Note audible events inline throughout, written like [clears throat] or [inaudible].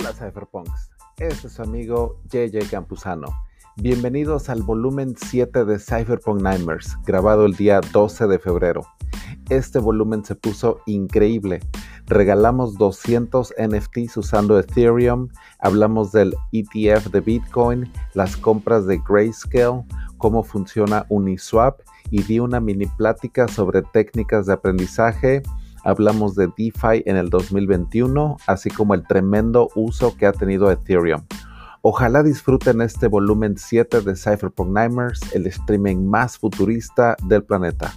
Hola Cypherpunks, este es su amigo JJ Campuzano. Bienvenidos al volumen 7 de Cypherpunk Nightmares, grabado el día 12 de febrero. Este volumen se puso increíble. Regalamos 200 NFTs usando Ethereum, hablamos del ETF de Bitcoin, las compras de Grayscale, cómo funciona Uniswap y di una mini plática sobre técnicas de aprendizaje. Hablamos de DeFi en el 2021, así como el tremendo uso que ha tenido Ethereum. Ojalá disfruten este volumen 7 de Cypherpunk Nightmares, el streaming más futurista del planeta.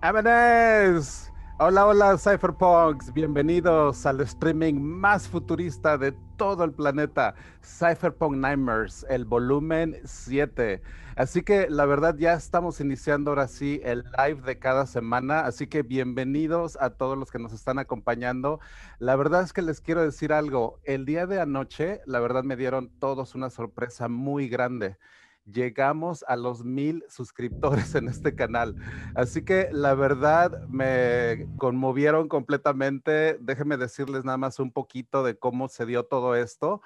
¡Vámonos! Hola, hola Cypherpunks, bienvenidos al streaming más futurista de todo el planeta, Cypherpunk Nightmares, el volumen 7. Así que la verdad ya estamos iniciando ahora sí el live de cada semana, así que bienvenidos a todos los que nos están acompañando. La verdad es que les quiero decir algo, el día de anoche, la verdad me dieron todos una sorpresa muy grande llegamos a los mil suscriptores en este canal. Así que la verdad me conmovieron completamente. Déjenme decirles nada más un poquito de cómo se dio todo esto,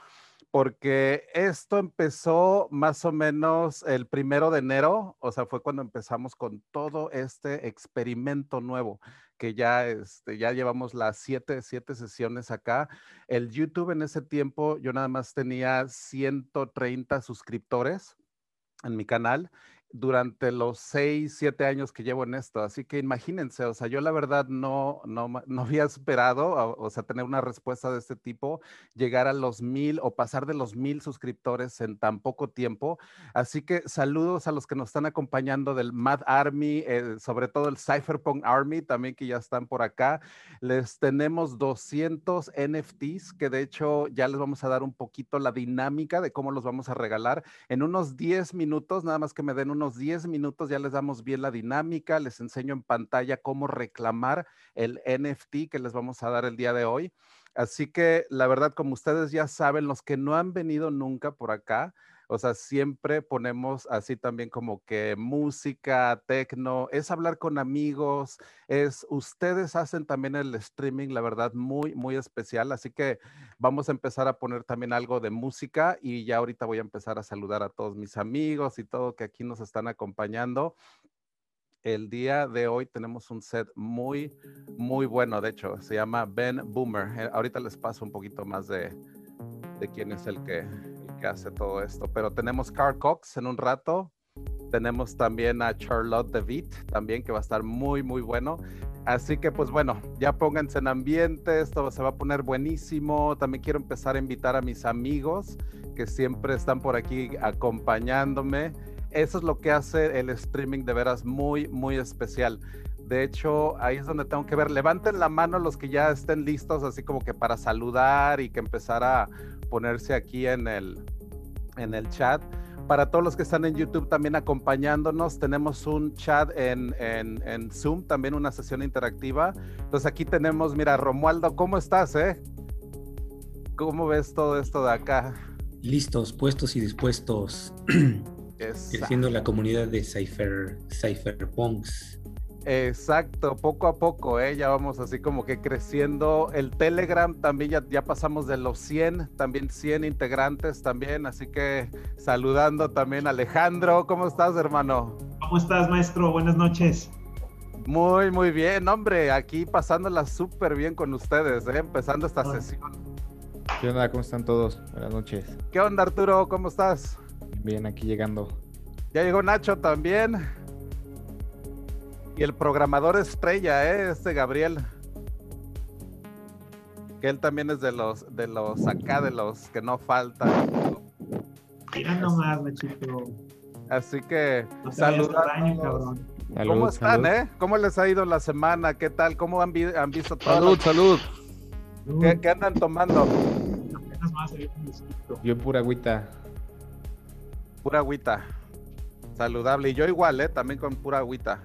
porque esto empezó más o menos el primero de enero, o sea, fue cuando empezamos con todo este experimento nuevo que ya, este, ya llevamos las siete, siete sesiones acá. El YouTube en ese tiempo yo nada más tenía 130 suscriptores en mi canal durante los seis, siete años que llevo en esto. Así que imagínense, o sea, yo la verdad no, no, [laughs] no había esperado, o, sea, tener una respuesta de este tipo, llegar a los mil o pasar de los mil suscriptores en tan poco tiempo. Así que saludos a los que nos están acompañando del Mad Army, eh, sobre todo el Cypherpunk Army, también que ya están por acá. Les tenemos 200 NFTs, que de hecho ya les vamos a dar un poquito la dinámica de cómo los vamos a regalar en unos 10 minutos, nada más que me den un unos 10 minutos ya les damos bien la dinámica, les enseño en pantalla cómo reclamar el NFT que les vamos a dar el día de hoy. Así que la verdad, como ustedes ya saben, los que no han venido nunca por acá, o sea, siempre ponemos así también como que música, tecno, es hablar con amigos, es ustedes hacen también el streaming, la verdad, muy, muy especial. Así que vamos a empezar a poner también algo de música y ya ahorita voy a empezar a saludar a todos mis amigos y todo que aquí nos están acompañando. El día de hoy tenemos un set muy, muy bueno. De hecho, se llama Ben Boomer. Eh, ahorita les paso un poquito más de, de quién es el que, que hace todo esto. Pero tenemos Carl Cox en un rato. Tenemos también a Charlotte DeVitt, también que va a estar muy, muy bueno. Así que pues bueno, ya pónganse en ambiente, esto se va a poner buenísimo. También quiero empezar a invitar a mis amigos que siempre están por aquí acompañándome. Eso es lo que hace el streaming de veras muy, muy especial. De hecho, ahí es donde tengo que ver. Levanten la mano los que ya estén listos, así como que para saludar y que empezar a ponerse aquí en el, en el chat. Para todos los que están en YouTube también acompañándonos, tenemos un chat en, en, en Zoom, también una sesión interactiva. Entonces aquí tenemos, mira, Romualdo, ¿cómo estás? Eh? ¿Cómo ves todo esto de acá? Listos, puestos y dispuestos. [clears throat] Creciendo la comunidad de Cypher, Cypherpunks. Exacto, poco a poco, ¿eh? ya vamos así como que creciendo. El Telegram también ya, ya pasamos de los 100, también 100 integrantes también, así que saludando también a Alejandro. ¿Cómo estás, hermano? ¿Cómo estás, maestro? Buenas noches. Muy, muy bien, hombre, aquí pasándola súper bien con ustedes, ¿eh? empezando esta sesión. ¿Qué onda? ¿Cómo están todos? Buenas noches. ¿Qué onda, Arturo? ¿Cómo estás? Bien, aquí llegando. Ya llegó Nacho también. Y el programador estrella, ¿eh? Este Gabriel. Que él también es de los, de los acá, de los que no faltan. Mira nomás, machito. Así que, saludos. ¿Cómo están, eh? ¿Cómo les ha ido la semana? ¿Qué tal? ¿Cómo han, han visto todo? Salud, salud. ¿Qué, ¿Qué, andan tomando? Yo pura agüita. Pura agüita. Saludable. Y yo igual, ¿eh? También con pura agüita.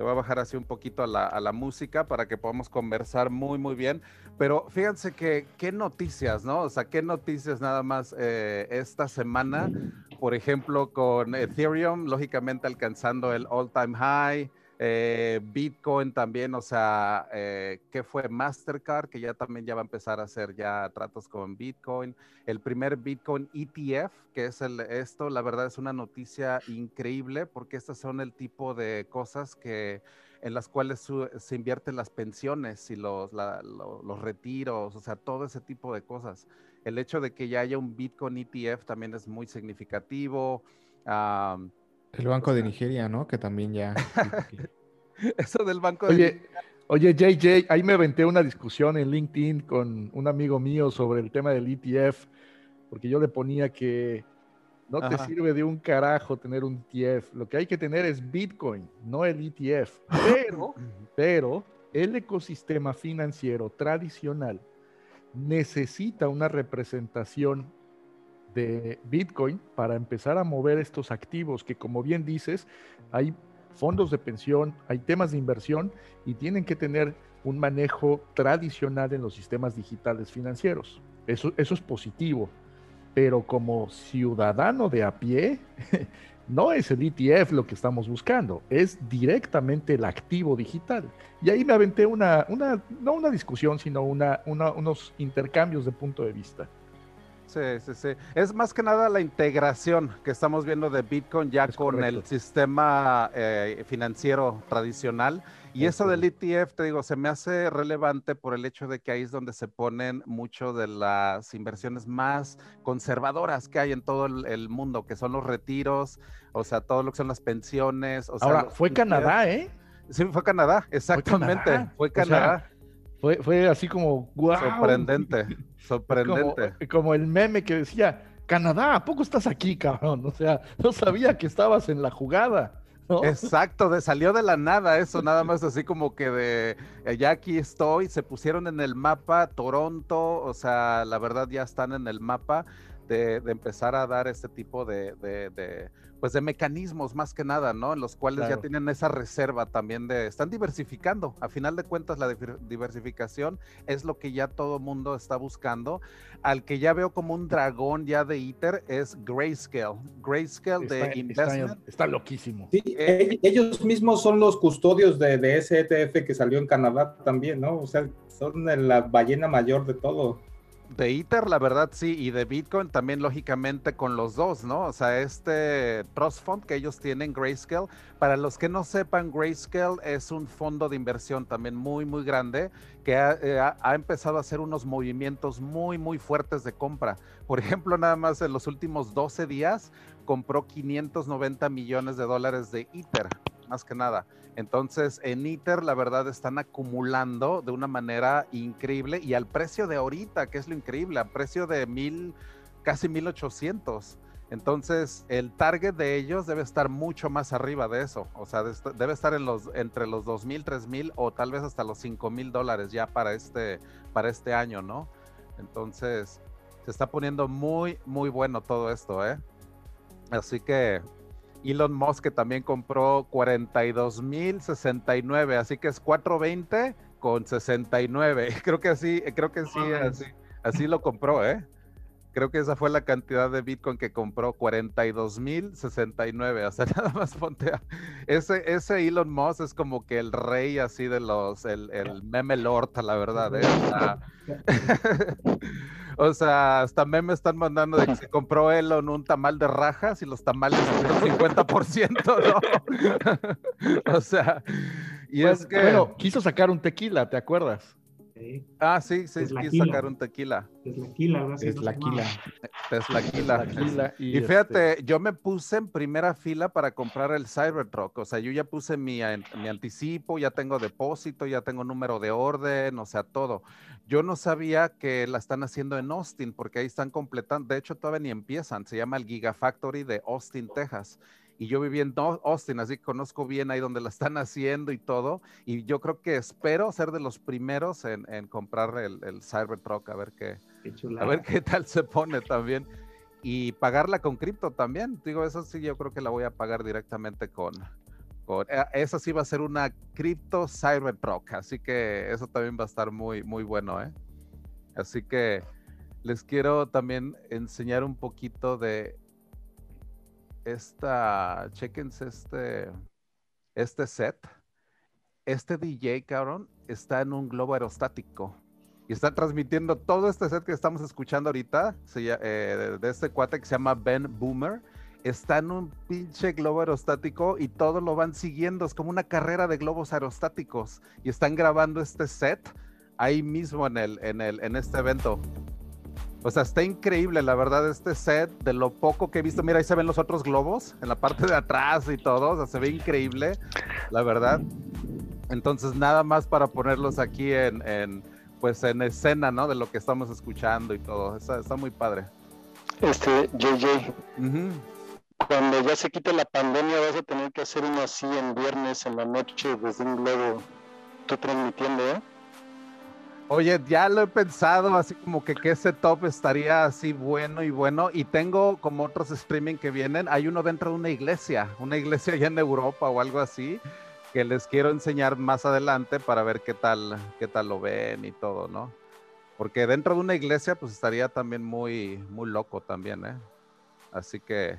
Le voy a bajar así un poquito a la, música para que podamos conversar muy, muy bien. Pero fíjense que qué noticias, ¿no? O sea, qué noticias nada más eh, esta semana. Por ejemplo, con Ethereum, lógicamente alcanzando el all-time high. Eh, Bitcoin también, o sea, eh, que fue Mastercard, que ya también ya va a empezar a hacer ya tratos con Bitcoin. El primer Bitcoin ETF, que es esto, la verdad es una noticia increíble porque estas son el tipo de cosas que en las cuales se invierten las pensiones y los, los retiros, o sea, todo ese tipo de cosas. El hecho de que ya haya un Bitcoin ETF también es muy significativo. El Banco de Nigeria, ¿no? Que también ya... [laughs] Eso del Banco de Nigeria. Oye, JJ, ahí me aventé una discusión en LinkedIn con un amigo mío sobre el tema del ETF, porque yo le ponía que no te sirve de un carajo tener un ETF. Lo que hay que tener es Bitcoin, no el ETF. Pero, pero el ecosistema financiero tradicional necesita una representación de Bitcoin para empezar a mover estos activos que, como bien dices, hay fondos de pensión, hay temas de inversión y tienen que tener un manejo tradicional en los sistemas digitales financieros. Eso, eso es positivo pero como ciudadano de a pie, [laughs] no es el ETF lo que estamos buscando, es directamente el activo digital. Y ahí me aventé una, una no una discusión, sino una, unos intercambios de punto de vista. Sí, sí, sí. Es más que nada la integración que estamos viendo de Bitcoin ya con el sistema eh, financiero tradicional y eso del ETF, te digo, se me hace relevante por el hecho de que ahí es donde se ponen mucho de las inversiones más conservadoras que hay en todo el, mundo, que son los retiros, o sea, todo lo que son las pensiones. O Ahora, fue Canadá, ¿eh? Sí, fue Canadá, exactamente. Fue Canadá. fue, fue, así como, wow. Sorprendente, [laughs] sorprendente. Como, como el meme que decía, Canadá, ¿a poco estás aquí, cabrón? O sea, no sabía que estabas en la jugada. Exacto, de, salió de la nada eso, [laughs] nada más así como que de, eh, ya aquí estoy, se pusieron en el mapa Toronto, o sea, la verdad ya están en el mapa de, empezar a dar este tipo de, pues de mecanismos más que nada, ¿no? En los cuales ya tienen esa reserva también de, están diversificando. A final de cuentas, la diversificación es lo que ya todo mundo está buscando. Al que ya veo como un dragón ya de ITER es Grayscale. Grayscale de Investment. Está, loquísimo. Sí, eh, ellos mismos son los custodios de, de ese ETF que salió en Canadá también, ¿no? O sea, son la ballena mayor de todo de Ether, la verdad sí, y de Bitcoin también lógicamente con los dos, ¿no? O sea, este Trust Fund que ellos tienen, Grayscale, para los que no sepan, Grayscale es un fondo de inversión también muy, muy grande que ha, eh, empezado a hacer unos movimientos muy, muy fuertes de compra. Por ejemplo, nada más en los últimos 12 días compró 590 millones de dólares de Ether, más que nada. Entonces, en ITER, la verdad, están acumulando de una manera increíble y al precio de ahorita, que es lo increíble, a precio de mil, casi 1800. Entonces, el target de ellos debe estar mucho más arriba de eso. O sea, debe estar en los, entre los 2.000, 3.000 o tal vez hasta los 5.000 dólares ya para este, para este año, ¿no? Entonces, se está poniendo muy, muy bueno todo esto, ¿eh? Así que Elon Musk que también compró 42.069, así que es 420 con 69. [laughs] Creo que así, creo que sí, así, así lo compró, ¿eh? Creo que esa fue la cantidad de Bitcoin que compró, 42.069. O sea, [laughs] nada más ponte a... Ese, ese Elon Musk es como que el rey así de los, el, el meme lord, la verdad. ¿eh? O sea, [laughs] hasta me están mandando de que se compró Elon un tamal de rajas y los tamales el 50%, ¿no? [laughs] o sea, y pues, es que... Bueno, quiso sacar un tequila, ¿te acuerdas? Ah, sí, sí, quiso sacar un tequila. Es la quila, Es la quila. Es la quila. Y, este fíjate, yo me puse en primera fila para comprar el Cybertruck. O sea, yo ya puse mi, mi anticipo, ya tengo depósito, ya tengo número de orden, o sea, todo. Yo no sabía que la están haciendo en Austin, porque ahí están completando. De hecho, todavía ni empiezan. Se llama el Gigafactory de Austin, Texas y yo viví en Austin, así que conozco bien ahí donde la están haciendo y todo. Y yo creo que espero ser de los primeros en, comprar el, el, Cybertruck, a ver qué, a ver qué tal se pone también. Y pagarla con cripto también. Digo, eso sí, yo creo que la voy a pagar directamente con. con eh, esa sí va a ser una cripto Cybertruck, así que eso también va a estar muy, muy bueno, ¿eh? Así que les quiero también enseñar un poquito de esta, chequense este, este set. este DJ, cabrón, está en un globo aerostático y está transmitiendo todo este set que estamos escuchando ahorita, eh, de este cuate que se llama Ben Boomer. Está en un pinche globo aerostático y todos lo van siguiendo. Es como una carrera de globos aerostáticos. Y están grabando este set ahí mismo en, el, en, el, en este evento. O sea, está increíble, la verdad, este set, de lo poco que he visto. Mira, ahí se ven los otros globos en la parte de atrás y todo. O sea, se ve increíble, la verdad. Entonces, nada más para ponerlos aquí en, pues en escena, ¿no? De lo que estamos escuchando y todo. Está, muy padre. Este, JJ. Cuando ya se quite la pandemia, vas a tener que hacer uno así en viernes en la noche desde un globo, tú transmitiendo, ¿eh? Oye, ya lo he pensado, así como que, ese top estaría así bueno y bueno. Y tengo como otros streaming que vienen. Hay uno dentro de una iglesia, una iglesia allá en Europa o algo así que les quiero enseñar más adelante para ver qué tal, qué tal lo ven y todo, ¿no? Porque dentro de una iglesia, pues estaría también muy, muy loco también, ¿eh? Así que,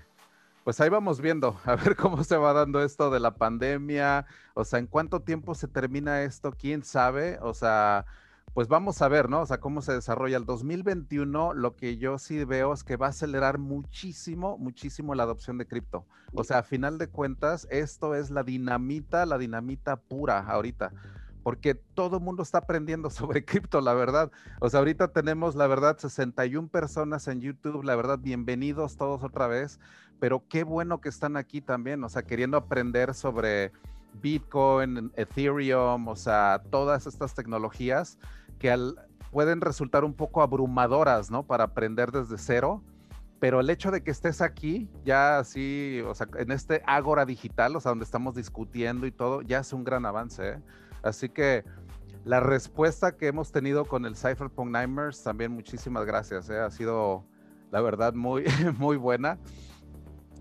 pues ahí vamos viendo, [laughs] a ver cómo se va dando esto de la pandemia, o sea, en cuánto tiempo se termina esto, quién sabe, o sea, pues vamos a ver, ¿no? O sea, cómo se desarrolla el 2021. Lo que yo sí veo es que va a acelerar muchísimo, muchísimo la adopción de cripto. O sea, a final de cuentas, esto es la dinamita, la dinamita pura ahorita. Porque todo el mundo está aprendiendo [laughs] sobre cripto, la verdad. O sea, ahorita tenemos, la verdad, 61 personas en YouTube. La verdad, bienvenidos todos otra vez. Pero qué bueno que están aquí también, o sea, queriendo aprender sobre Bitcoin, Ethereum, o sea, todas estas tecnologías que pueden resultar un poco abrumadoras, ¿no? Para aprender desde cero, pero el hecho de que estés aquí, ya así, o sea, en este ágora digital, o sea, donde estamos discutiendo y todo, ya es un gran avance, ¿eh? Así que la respuesta que hemos tenido con el Cypherpunk Nightmares, también muchísimas gracias, ¿eh? Ha sido, la verdad, muy, [laughs] muy buena.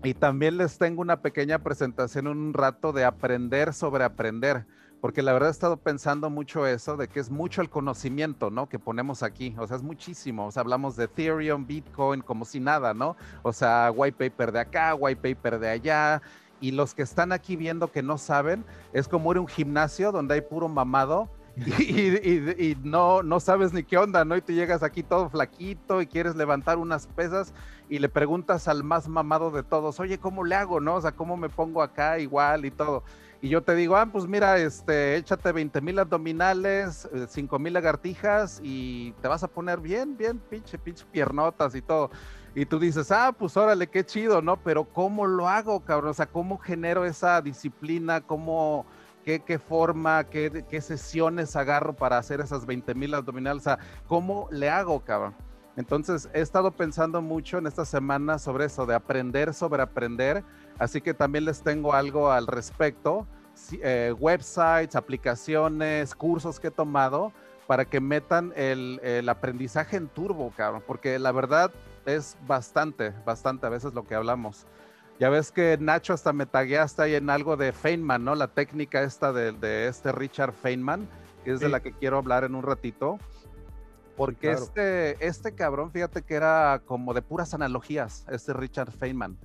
Y también les tengo una pequeña presentación un rato de aprender sobre aprender porque la verdad he estado pensando mucho eso, de que es mucho el conocimiento, ¿no? Que ponemos aquí, o sea, es muchísimo, o sea, hablamos de Ethereum, Bitcoin, como si nada, ¿no? O sea, white paper de acá, white paper de allá, y los que están aquí viendo que no saben, es como ir a un gimnasio donde hay puro mamado, y, [laughs] no, no sabes ni qué onda, ¿no? Y tú llegas aquí todo flaquito y quieres levantar unas pesas y le preguntas al más mamado de todos, oye, ¿cómo le hago, no? O sea, ¿cómo me pongo acá igual y todo? Y yo te digo, ah, pues mira, este, échate 20 mil abdominales, 5 eh, mil lagartijas y te vas a poner bien, bien, pinche, pinche piernotas y todo. Y tú dices, ah, pues órale, qué chido, ¿no? Pero ¿cómo lo hago, cabrón? O sea, ¿cómo genero esa disciplina? ¿Cómo, qué, qué forma, qué, qué sesiones agarro para hacer esas 20 mil abdominales? O sea, ¿cómo le hago, cabrón? Entonces, he estado pensando mucho en esta semana sobre eso, de aprender sobre aprender Así que también les tengo algo al respecto, eh, websites, aplicaciones, cursos que he tomado para que metan el, aprendizaje en turbo, cabrón, porque la verdad es bastante, bastante a veces lo que hablamos. Ya ves que Nacho hasta me tagueaste ahí en algo de Feynman, ¿no? La técnica esta de, este Richard Feynman, que es de la que quiero hablar en un ratito. Porque este, este cabrón, fíjate que era como de puras analogías, este Richard Feynman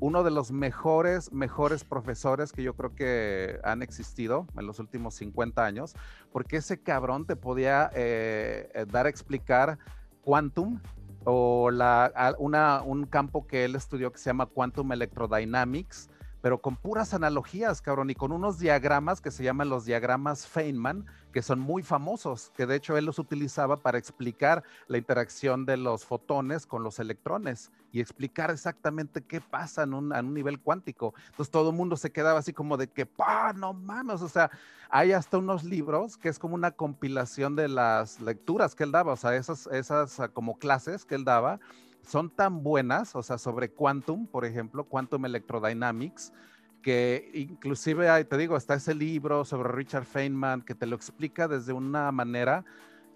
uno de los mejores, mejores profesores que yo creo que han existido en los últimos 50 años, porque ese cabrón te podía eh, eh, dar a explicar quantum o la, una, un campo que él estudió que se llama quantum electrodynamics, pero con puras analogías, cabrón, y con unos diagramas que se llaman los diagramas Feynman, que son muy famosos, que de hecho él los utilizaba para explicar la interacción de los fotones con los electrones y explicar exactamente qué pasa en un, un nivel cuántico. Entonces todo el mundo se quedaba así como de que, ¡pa! No mames, o sea, hay hasta unos libros que es como una compilación de las lecturas que él daba, o sea, esas, esas ah, como clases que él daba son tan buenas, o sea, sobre quantum, por ejemplo, quantum electrodynamics, que inclusive, te digo, está ese libro sobre Richard Feynman que te lo explica desde una manera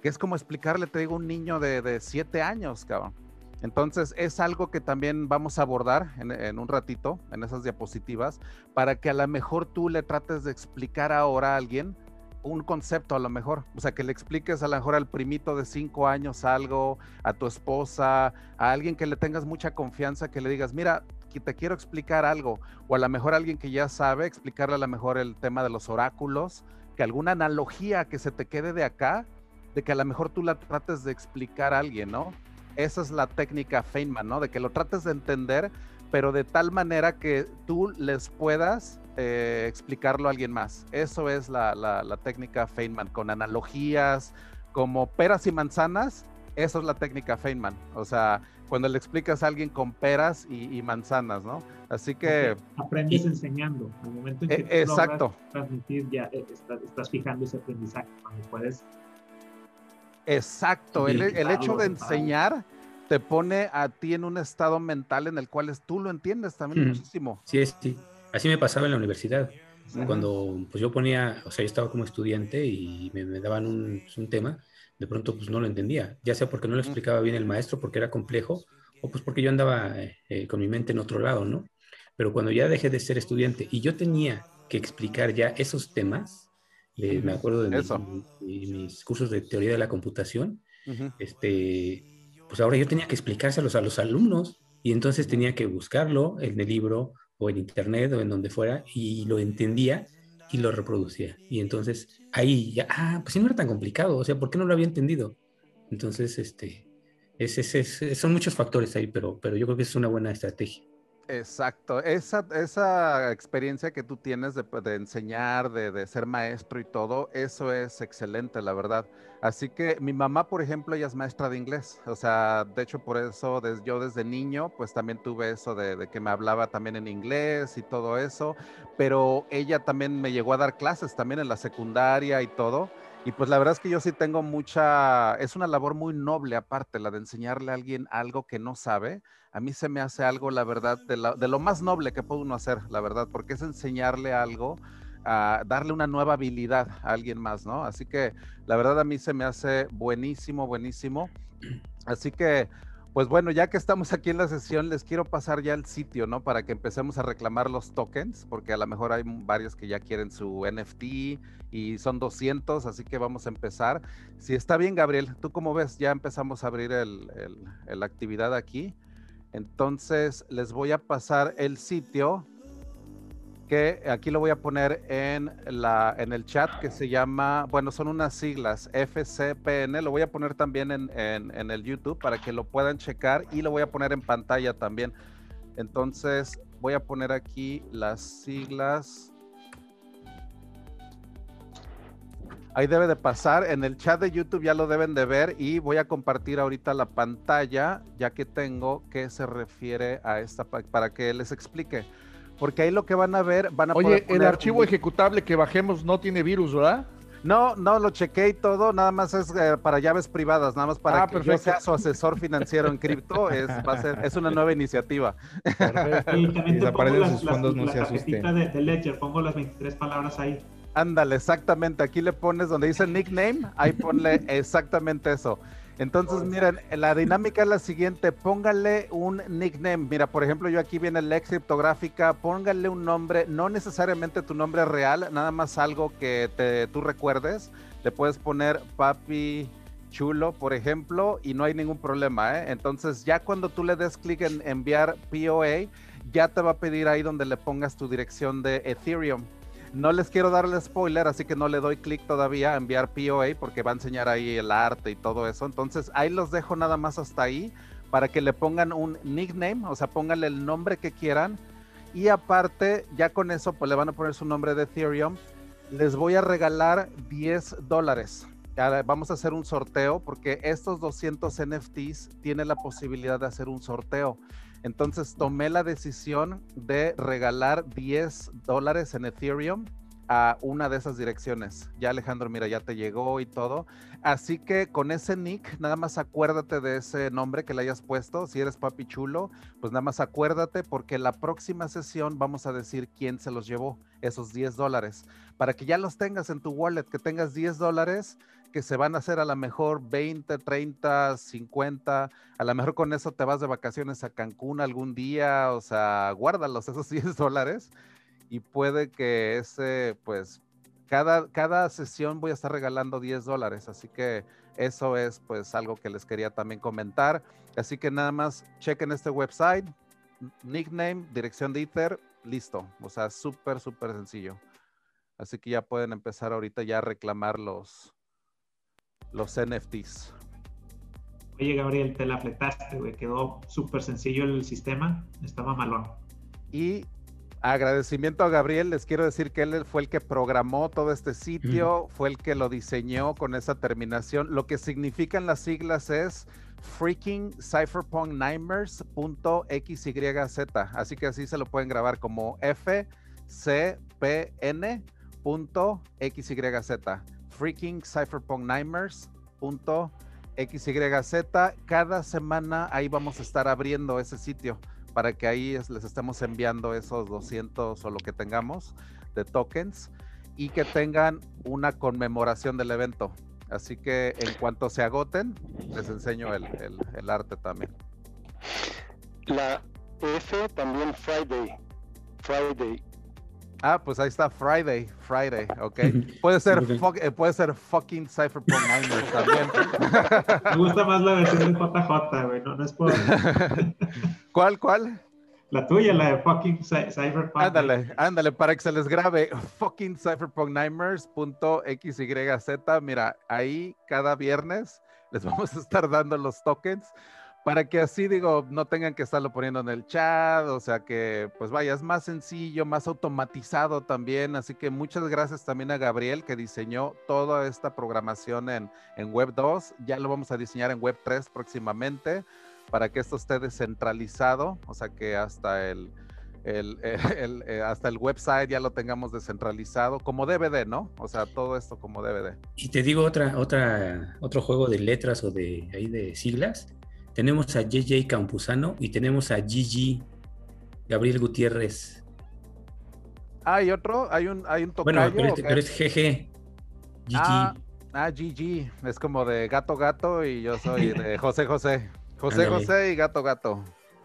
que es como explicarle, te digo, un niño de, siete años, cabrón. Entonces es algo que también vamos a abordar en, en, un ratito, en esas diapositivas, para que a lo mejor tú le trates de explicar ahora a alguien un concepto a lo mejor, o sea, que le expliques a lo mejor al primito de cinco años algo, a tu esposa, a alguien que le tengas mucha confianza, que le digas, mira, te quiero explicar algo, o a lo mejor alguien que ya sabe, explicarle a lo mejor el tema de los oráculos, que alguna analogía que se te quede de acá, de que a lo mejor tú la trates de explicar a alguien, ¿no? Esa es la técnica Feynman, ¿no? De que lo trates de entender, pero de tal manera que tú les puedas eh, explicarlo a alguien más. Eso es la, la, técnica Feynman, con analogías como peras y manzanas. Eso es la técnica Feynman. O sea, cuando le explicas a alguien con peras y, manzanas, ¿no? Así que... Aprendes enseñando. Al momento en que e, exacto. transmitir, ya eh, estás, fijando ese aprendizaje. Cuando puedes... Exacto. El, el hecho de enseñar te pone a ti en un estado mental en el cual tú lo entiendes también muchísimo. Sí, sí. Así me pasaba en la universidad. Cuando pues yo ponía, o sea, yo estaba como estudiante y me, daban un, un, tema, de pronto pues no lo entendía, ya sea porque no lo explicaba bien el maestro, porque era complejo, o pues porque yo andaba eh, eh, con mi mente en otro lado, ¿no? Pero cuando ya dejé de ser estudiante y yo tenía que explicar ya esos temas, me acuerdo de mis, cursos de teoría de la computación, este, pues ahora yo tenía que explicárselos a los alumnos y entonces tenía que buscarlo en el libro o en internet o en donde fuera y lo entendía y lo reproducía. Y entonces ahí ya, ah, pues sí no era tan complicado, o sea, ¿por qué no lo había entendido? Entonces, este, es, es, son muchos factores ahí, pero, pero yo creo que es una buena estrategia. Exacto, esa, esa experiencia que tú tienes de, de enseñar, de, de, ser maestro y todo, eso es excelente, la verdad. Así que mi mamá, por ejemplo, ella es maestra de inglés, o sea, de hecho por eso yo desde niño, pues también tuve eso de, de, que me hablaba también en inglés y todo eso, pero ella también me llegó a dar clases también en la secundaria y todo. Y pues la verdad es que yo sí tengo mucha, es una labor muy noble aparte, la de enseñarle a alguien algo que no sabe. A mí se me hace algo, la verdad, de, lo más noble que puede uno hacer, la verdad, porque es enseñarle algo, a darle una nueva habilidad a alguien más, ¿no? Así que la verdad a mí se me hace buenísimo, buenísimo. Así que pues bueno, ya que estamos aquí en la sesión, les quiero pasar ya el sitio, ¿no? Para que empecemos a reclamar los tokens, porque a lo mejor hay varios que ya quieren su NFT y son 200, así que vamos a empezar. Si está bien, Gabriel, ¿tú cómo ves? Ya empezamos a abrir el, la actividad aquí. Entonces, les voy a pasar el sitio aquí lo voy a poner en el chat que se llama, bueno, son unas siglas, FCPN, lo voy a poner también en, en, el YouTube para que lo puedan checar y lo voy a poner en pantalla también. Entonces voy a poner aquí las siglas. Ahí debe de pasar, en el chat de YouTube ya lo deben de ver y voy a compartir ahorita la pantalla ya que tengo que se refiere a esta para que les explique. Porque ahí lo que van a ver, van a Oye, el archivo ejecutable que bajemos no tiene virus, ¿verdad? No, no, lo chequé y todo, nada más es eh, para llaves privadas, nada más para ah, que yo sea su asesor financiero en cripto, es, va a ser, es una nueva iniciativa. Perfecto. Y también desaparecen sus fondos, no se asusten. De, de Ledger, pongo las 23 palabras ahí. Ándale, exactamente, aquí le pones donde dice nickname, ahí ponle exactamente eso. Entonces, miren, la dinámica es la siguiente, póngale un nickname. Mira, por ejemplo, yo aquí viene la criptográfica, póngale un nombre, no necesariamente tu nombre real, nada más algo que te, tú recuerdes. Le puedes poner papi chulo, por ejemplo, y no hay ningún problema. ¿eh? Entonces, ya cuando tú le des clic en enviar POA, ya te va a pedir ahí donde le pongas tu dirección de Ethereum. No les quiero darle spoiler, así que no le doy clic todavía a enviar POA porque va a enseñar ahí el arte y todo eso. Entonces ahí los dejo nada más hasta ahí para que le pongan un nickname, o sea, pónganle el nombre que quieran. Y aparte, ya con eso, pues le van a poner su nombre de Ethereum. Les voy a regalar 10 dólares. Vamos a hacer un sorteo porque estos 200 NFTs tienen la posibilidad de hacer un sorteo. Entonces tomé la decisión de regalar 10 dólares en Ethereum a una de esas direcciones. Ya Alejandro, mira, ya te llegó y todo. Así que con ese nick, nada más acuérdate de ese nombre que le hayas puesto. Si eres papi chulo, pues nada más acuérdate porque la próxima sesión vamos a decir quién se los llevó, esos 10 dólares. Para que ya los tengas en tu wallet, que tengas 10 dólares que se van a hacer a lo mejor 20, 30, 50, a lo mejor con eso te vas de vacaciones a Cancún algún día, o sea, guárdalos [laughs] esos 10 dólares y puede que ese, pues, cada, cada sesión voy a estar regalando 10 dólares, así que eso es pues algo que les quería también comentar. Así que nada más chequen este website, nickname, dirección de Ether, listo. O sea, súper, súper sencillo. Así que ya pueden empezar ahorita ya a reclamar los, los NFTs. Oye, Gabriel, te la fletaste, güey. Quedó súper sencillo el sistema. Estaba malón. Y agradecimiento a Gabriel, les quiero decir que él fue el que programó todo este sitio, fue el que lo diseñó con esa terminación. Lo que significan las siglas es freaking cypherpunk Así que así se lo pueden grabar como FCPN.xyz. Freaking cypherpunk XYZ. Cada semana ahí vamos a estar abriendo ese sitio para que ahí les estemos enviando esos 200 o lo que tengamos de tokens y que tengan una conmemoración del evento. Así que en cuanto se agoten, les enseño el, el arte también. La F también Friday. Friday. Ah, pues ahí está Friday, Friday, ok. [laughs] Puede ser, eh, puede ser fucking Cypherpunk Niners también. Me gusta más la versión de JJ, güey, no, no es por... [laughs] ¿Cuál, cuál? La tuya, la de fucking Cypherpunk. Ándale, ándale, para que se les grabe, fucking cypherpunknimers.xyz. Mira, ahí cada viernes les [laughs] vamos a estar dando los tokens para que así digo, no tengan que estarlo poniendo en el chat, o sea que pues vaya, es más sencillo, más automatizado también, así que muchas gracias también a Gabriel que diseñó toda esta programación en, en Web 2, ya lo vamos a diseñar en Web 3 próximamente para que esto esté descentralizado, o sea que hasta el, el, [laughs] eh, hasta el website ya lo tengamos descentralizado como DVD, ¿no? O sea, todo esto como DVD. Y te digo otra, otra, otro juego de letras o de ahí de siglas tenemos a JJ Campuzano y tenemos a Gigi Gabriel Gutiérrez. hay otro, hay un, hay un tocayo. Bueno, pero, es, GG. GG. Ah, ah, GG. Es como de gato gato y yo soy de [laughs] José José. José José y gato gato. [laughs]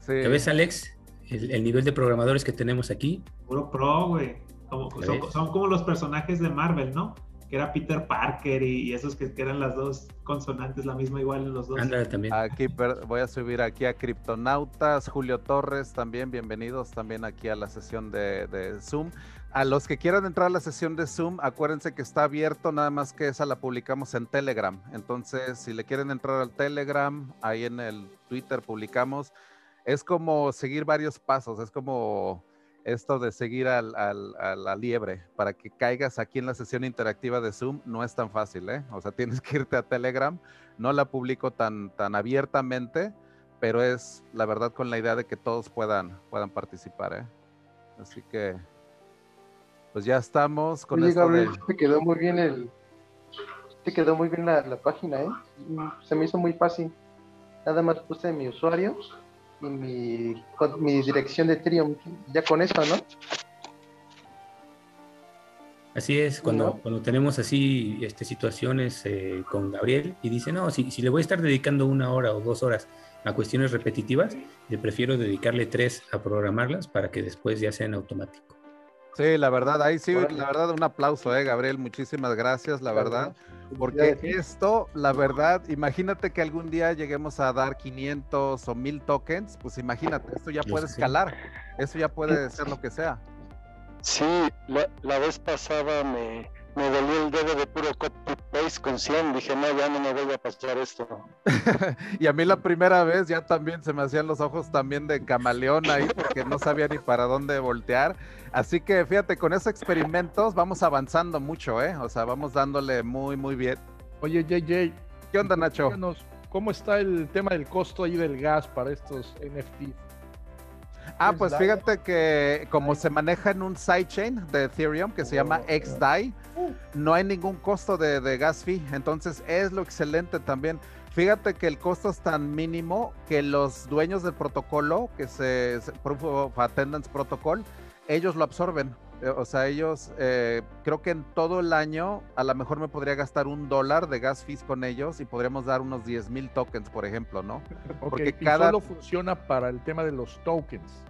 sí. ves, Alex? El, nivel de programadores que tenemos aquí. Puro pro, güey. son, como los personajes de Marvel, ¿no? Que era Peter Parker y, esos que, eran las dos consonantes, la misma igual en los dos. también. Aquí voy a subir aquí a Criptonautas, Julio Torres también, bienvenidos también aquí a la sesión de, de, Zoom. A los que quieran entrar a la sesión de Zoom, acuérdense que está abierto, nada más que esa la publicamos en Telegram. Entonces, si le quieren entrar al Telegram, ahí en el Twitter publicamos. Es como seguir varios pasos, es como esto de seguir al, a la liebre para que caigas aquí en la sesión interactiva de Zoom no es tan fácil, ¿eh? O sea, [laughs] tienes que irte a Telegram. No la publico tan, tan abiertamente, pero es la verdad con la idea de que todos puedan, puedan participar, ¿eh? Así que, pues ya estamos con Oye, Gabriel, te quedó muy bien el, te quedó muy bien la, la página, ¿eh? Se me hizo muy fácil. Nada más puse mi usuario y mi, mi dirección de Ethereum. Ya con eso, ¿no? Así es, cuando, cuando tenemos así este, situaciones eh, con Gabriel y dice, no, si, si le voy a estar dedicando una hora o dos horas a cuestiones repetitivas, le prefiero dedicarle tres a programarlas para que después ya sean automáticos. Sí, la verdad, ahí sí, la verdad, un aplauso, eh, Gabriel, muchísimas gracias, la verdad, porque esto, la verdad, imagínate que algún día lleguemos a dar 500 o 1000 tokens, pues imagínate, esto ya puede escalar, eso ya puede ser lo que sea. Sí, la, la vez pasada me, me dolió el dedo de puro copy-paste con 100. Dije, no, ya no me voy a pasar esto. [laughs] y a mí la primera vez ya también se me hacían los ojos también de camaleón ahí porque no sabía ni para dónde voltear. Así que fíjate, con esos experimentos vamos avanzando mucho, ¿eh? O sea, vamos dándole muy, muy bien. Oye, JJ. ¿Qué onda, Nacho? ¿Cómo está el tema del costo ahí del gas para estos NFTs? Ah, pues fíjate que como se maneja en un sidechain de Ethereum que se llama XDAI, no hay ningún costo de, gas fee. Entonces es lo excelente también. Fíjate que el costo es tan mínimo que los dueños del protocolo, que se, Proof of Attendance Protocol, ellos lo absorben. Eh, o sea, ellos, eh, creo que en todo el año, a lo mejor me podría gastar un dólar de gas fees con ellos y podríamos dar unos 10 mil tokens, por ejemplo, ¿no? [laughs] Porque cada... solo funciona para el tema de los tokens.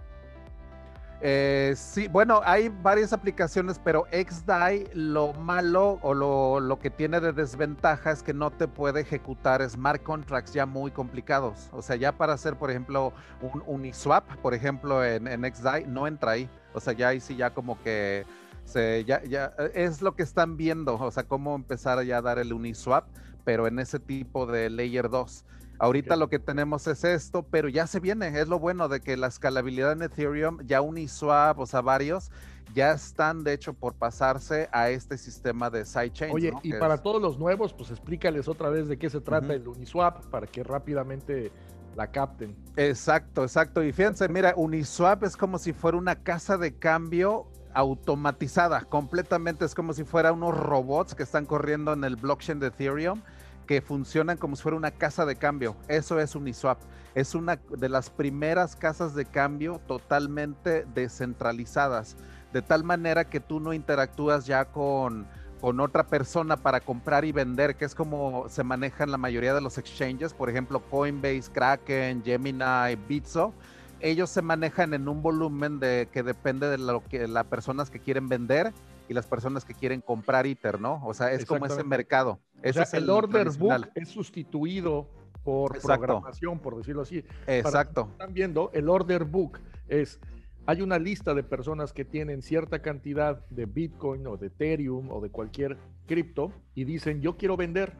Eh, sí, bueno, hay varias aplicaciones, pero XDAI lo malo o lo, lo, que tiene de desventaja es que no te puede ejecutar smart contracts ya muy complicados. O sea, ya para hacer, por ejemplo, un Uniswap, por ejemplo, en, en XDAI, no entra ahí. O sea, ya ahí sí ya como que se, ya, ya es lo que están viendo, o sea, cómo empezar ya a dar el Uniswap, pero en ese tipo de Layer 2. Ahorita lo que tenemos es esto, pero ya se viene. Es lo bueno de que la escalabilidad en Ethereum, ya Uniswap, o sea, varios, ya están de hecho por pasarse a este sistema de sidechain. Oye, y para todos los nuevos, pues explícales otra vez de qué se trata el Uniswap para que rápidamente la capten. Exacto, exacto. Y fíjense, mira, Uniswap es como si fuera una casa de cambio automatizada, completamente es como si fuera unos robots que están corriendo en el blockchain de Ethereum que funcionan como si fuera una casa de cambio. Eso es Uniswap. Es una de las primeras casas de cambio totalmente descentralizadas, de tal manera que tú no interactúas ya con, con otra persona para comprar y vender, que es como se manejan la mayoría de los exchanges, por ejemplo Coinbase, Kraken, Gemini, Bitso. Ellos se manejan en un volumen de que depende de lo que las personas que quieren vender y las personas que quieren comprar ITER, ¿no? O sea, es como ese mercado. Ese es el, order book es sustituido por programación, por decirlo así. Exacto. están viendo, el order book es, hay una lista de personas que tienen cierta cantidad de Bitcoin o de Ethereum o de cualquier cripto y dicen, yo quiero vender.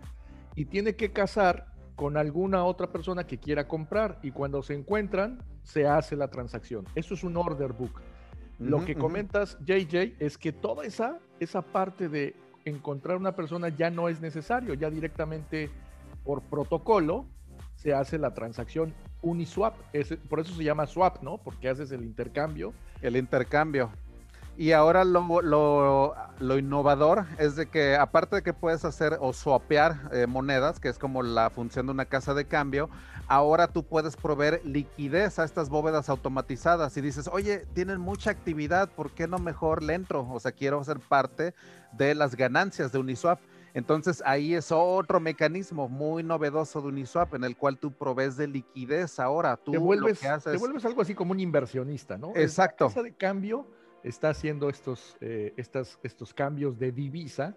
Y tiene que casar con alguna otra persona que quiera comprar y cuando se encuentran se hace la transacción. Eso es un order book. Lo que comentas, JJ, es que toda esa, esa parte de encontrar una persona ya no es necesario, ya directamente por protocolo se hace la transacción Uniswap, es, por eso se llama swap, ¿no? Porque haces el intercambio. El intercambio. Y ahora lo, lo, innovador es de que aparte de que puedes hacer o swapear eh, monedas, que es como la función de una casa de cambio, ahora tú puedes proveer liquidez a estas bóvedas automatizadas y dices, oye, tienen mucha actividad, ¿por qué no mejor le entro? O sea, quiero ser parte de las ganancias de Uniswap. Entonces ahí es otro mecanismo muy novedoso de Uniswap en el cual tú provees de liquidez ahora. Tú te vuelves, te vuelves algo así como un inversionista, ¿no? Exacto. La de cambio está haciendo estos, eh, estas, estos cambios de divisa,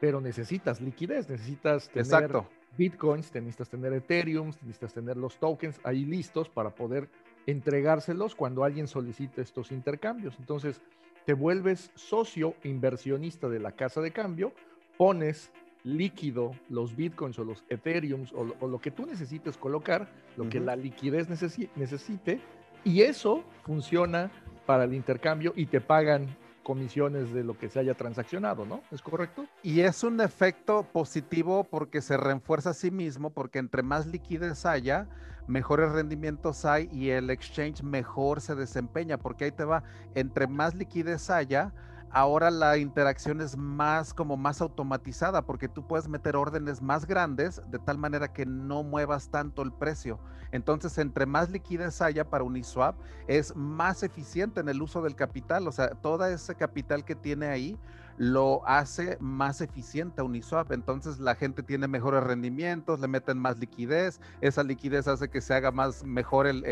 pero necesitas liquidez, necesitas tener bitcoins, necesitas tener Ethereum, necesitas tener los tokens ahí listos para poder entregárselos cuando alguien solicite estos intercambios. Entonces, te vuelves socio inversionista de la casa de cambio, pones líquido los bitcoins o los ethereums o, lo que tú necesites colocar, lo que la liquidez necesite, y eso funciona para el intercambio y te pagan comisiones de lo que se haya transaccionado, ¿no? ¿Es correcto? Y es un efecto positivo porque se refuerza a sí mismo, porque entre más liquidez haya, mejores rendimientos hay y el exchange mejor se desempeña, porque ahí te va, entre más liquidez haya, ahora la interacción es más como más automatizada porque tú puedes meter órdenes más grandes de tal manera que no muevas tanto el precio. Entonces, entre más liquidez haya para Uniswap, es más eficiente en el uso del capital. O sea, todo ese capital que tiene ahí lo hace más eficiente a Uniswap. Entonces la gente tiene mejores rendimientos, le meten más liquidez, esa liquidez hace que se haga más mejor el,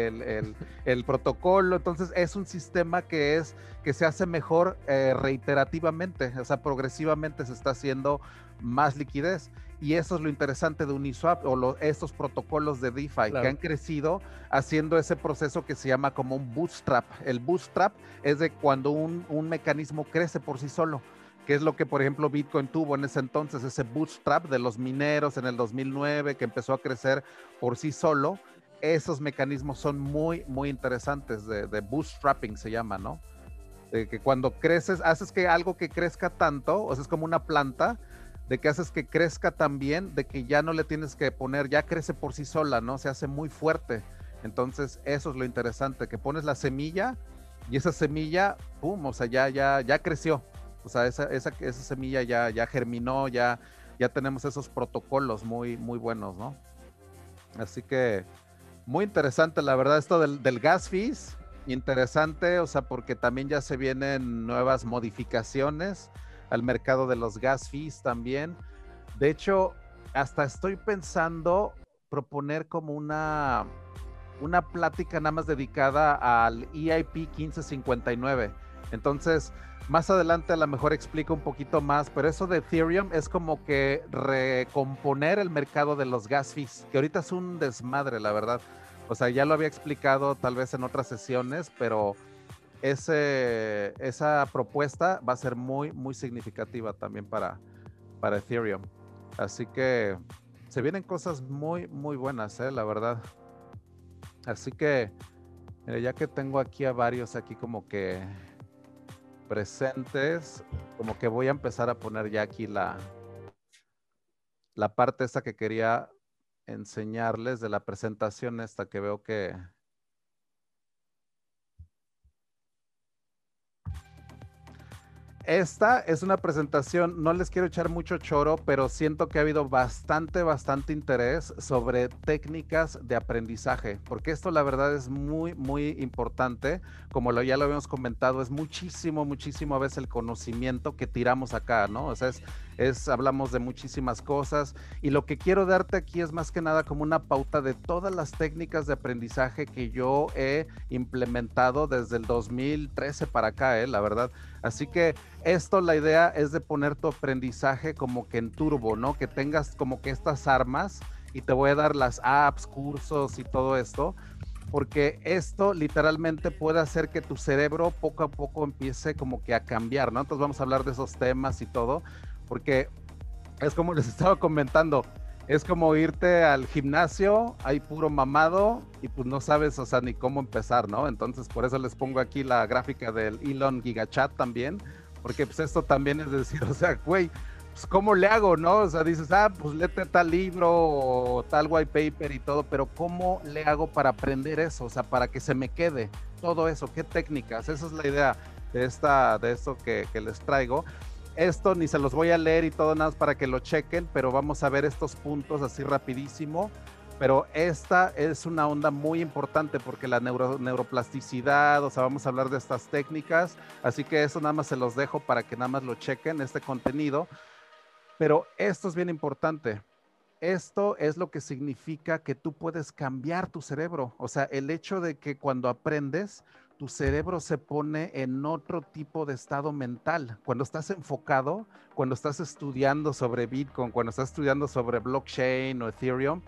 el, protocolo. Entonces es un sistema que es que se hace mejor eh, reiterativamente, o sea, progresivamente se está haciendo más liquidez. Y eso es lo interesante de Uniswap o estos protocolos de DeFi que han crecido haciendo ese proceso que se llama como un bootstrap. El bootstrap es de cuando un, un mecanismo crece por sí solo que es lo que, por ejemplo, Bitcoin tuvo en ese entonces, ese bootstrap de los mineros en el 2009 que empezó a crecer por sí solo. Esos mecanismos son muy, muy interesantes de, bootstrapping, se llama, ¿no? De que cuando creces, haces que algo que crezca tanto, o sea, es como una planta, de que haces que crezca tan bien, de que ya no le tienes que poner, ya crece por sí sola, ¿no? Se hace muy fuerte. Entonces, eso es lo interesante, que pones la semilla y esa semilla, pum, o sea, ya, ya, ya creció o sea, esa, esa, semilla ya, ya germinó, ya, ya tenemos esos protocolos muy, muy buenos, ¿no? Así que muy interesante, la verdad, esto del, del gas fees, interesante, o sea, porque también ya se vienen nuevas modificaciones al mercado de los gas fees también. De hecho, hasta estoy pensando proponer como una una plática nada más dedicada al EIP 1559. Entonces, más adelante a lo mejor explico un poquito más, pero eso de Ethereum es como que recomponer el mercado de los gas fees, que ahorita es un desmadre, la verdad. O sea, ya lo había explicado tal vez en otras sesiones, pero ese, esa propuesta va a ser muy, muy significativa también para, para Ethereum. Así que se vienen cosas muy, muy buenas, ¿eh? la verdad. Así que, ya que tengo aquí a varios aquí como que presentes, como que voy a empezar a poner ya aquí la, la parte esta que quería enseñarles de la presentación esta que veo que, Esta es una presentación, no les quiero echar mucho choro, pero siento que ha habido bastante, bastante interés sobre técnicas de aprendizaje, porque esto la verdad es muy, muy importante. Como ya lo habíamos comentado, es muchísimo, muchísimo a veces el conocimiento que tiramos acá, ¿no? O sea, es, es, hablamos de muchísimas cosas y lo que quiero darte aquí es más que nada como una pauta de todas las técnicas de aprendizaje que yo he implementado desde el 2013 para acá, ¿eh? la verdad. Así que esto, la idea es de poner tu aprendizaje como que en turbo, ¿no? Que tengas como que estas armas y te voy a dar las apps, cursos y todo esto, porque esto literalmente puede hacer que tu cerebro poco a poco empiece como que a cambiar, ¿no? Entonces vamos a hablar de esos temas y todo, porque es como les [laughs] estaba comentando, es como irte al gimnasio, hay puro mamado y pues no sabes, o sea, ni cómo empezar, ¿no? Entonces por eso les pongo aquí la gráfica del Elon Gigachat también, porque pues esto también es decir, [laughs] o sea, güey, pues cómo le hago, ¿no? O sea, dices, ah, pues léete tal libro o tal white paper y todo, pero ¿cómo le hago para aprender eso? O sea, para que se me quede todo eso, ¿qué técnicas? Esa es la idea de, esta, de esto que, que les traigo. Esto ni se los voy a leer y todo nada más para que lo chequen, pero vamos a ver estos puntos así rapidísimo. Pero esta es una onda muy importante porque la neuroplasticidad, o sea, vamos a hablar de estas técnicas, así que eso nada más se los dejo para que nada más lo chequen, este contenido. Pero esto es bien importante. Esto es lo que significa que tú puedes cambiar tu cerebro. O sea, el hecho de que cuando aprendes, tu cerebro se pone en otro tipo de estado mental. Cuando estás enfocado, cuando estás estudiando sobre Bitcoin, cuando estás estudiando sobre blockchain o Ethereum,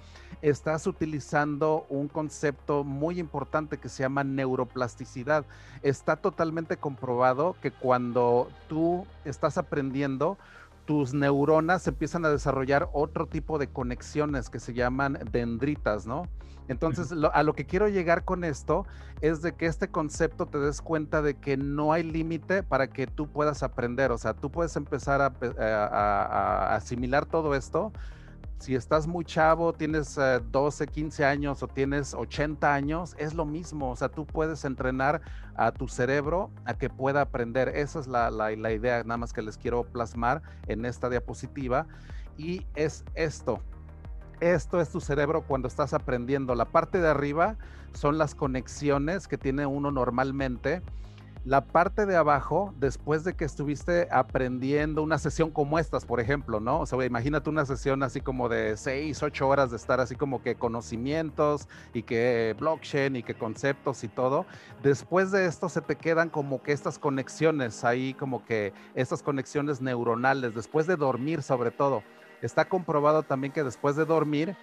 estás utilizando un concepto muy importante que se llama neuroplasticidad. Está totalmente comprobado que cuando tú estás aprendiendo, tus neuronas empiezan a desarrollar otro tipo de conexiones que se llaman dendritas, ¿no? Entonces, a lo que quiero llegar con esto es de que este concepto te des cuenta de que no hay límite para que tú puedas aprender, o sea, tú puedes empezar a, asimilar todo esto. Si estás muy chavo, tienes 12, eh, 15 años o tienes 80 años, es lo mismo, o sea, tú puedes entrenar a tu cerebro a que pueda aprender. Esa es la, la idea, nada más que les quiero plasmar en esta diapositiva. Y es esto, esto es tu cerebro cuando estás aprendiendo. La parte de arriba son las conexiones que tiene uno normalmente. La parte de abajo, después de que estuviste aprendiendo una sesión como estas, por ejemplo, ¿no? O sea, imagínate una sesión así como de 6, 8 horas de estar así como que conocimientos y que blockchain y que conceptos y todo. Después de esto se te quedan como que estas conexiones ahí, como que estas conexiones neuronales, después de dormir sobre todo Está comprobado también que después de dormir,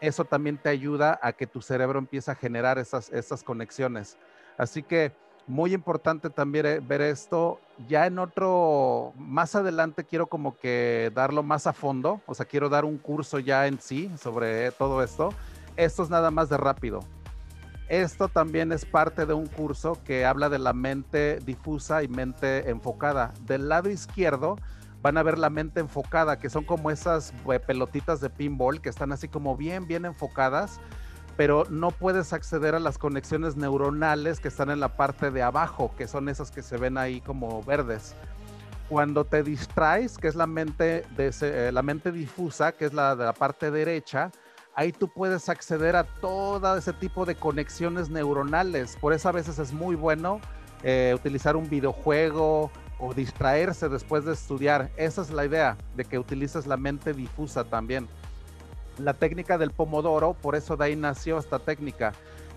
eso también te ayuda a que tu cerebro empiece a generar esas, esas conexiones. Así que muy importante también eh, ver esto. Ya en otro, más adelante quiero como que darlo más a fondo, o sea, quiero dar un curso ya en sí sobre todo esto. Esto es nada más de rápido. Esto también es parte de un curso que habla de la mente difusa y mente enfocada. Del lado izquierdo van a ver la mente enfocada, que son como esas eh, pelotitas de pinball que están así como bien, bien enfocadas, pero no puedes acceder a las conexiones neuronales que están en la parte de abajo, que son esas que se ven ahí como verdes. Cuando te distraes, que es la mente, eh, la mente difusa, que es la de la parte derecha, ahí tú puedes acceder a todo ese tipo de conexiones neuronales. Por eso a veces es muy bueno eh, utilizar un videojuego, o distraerse después de estudiar. Esa es la idea, de que utilices la mente difusa también. La técnica del pomodoro, por eso de ahí nació esta técnica,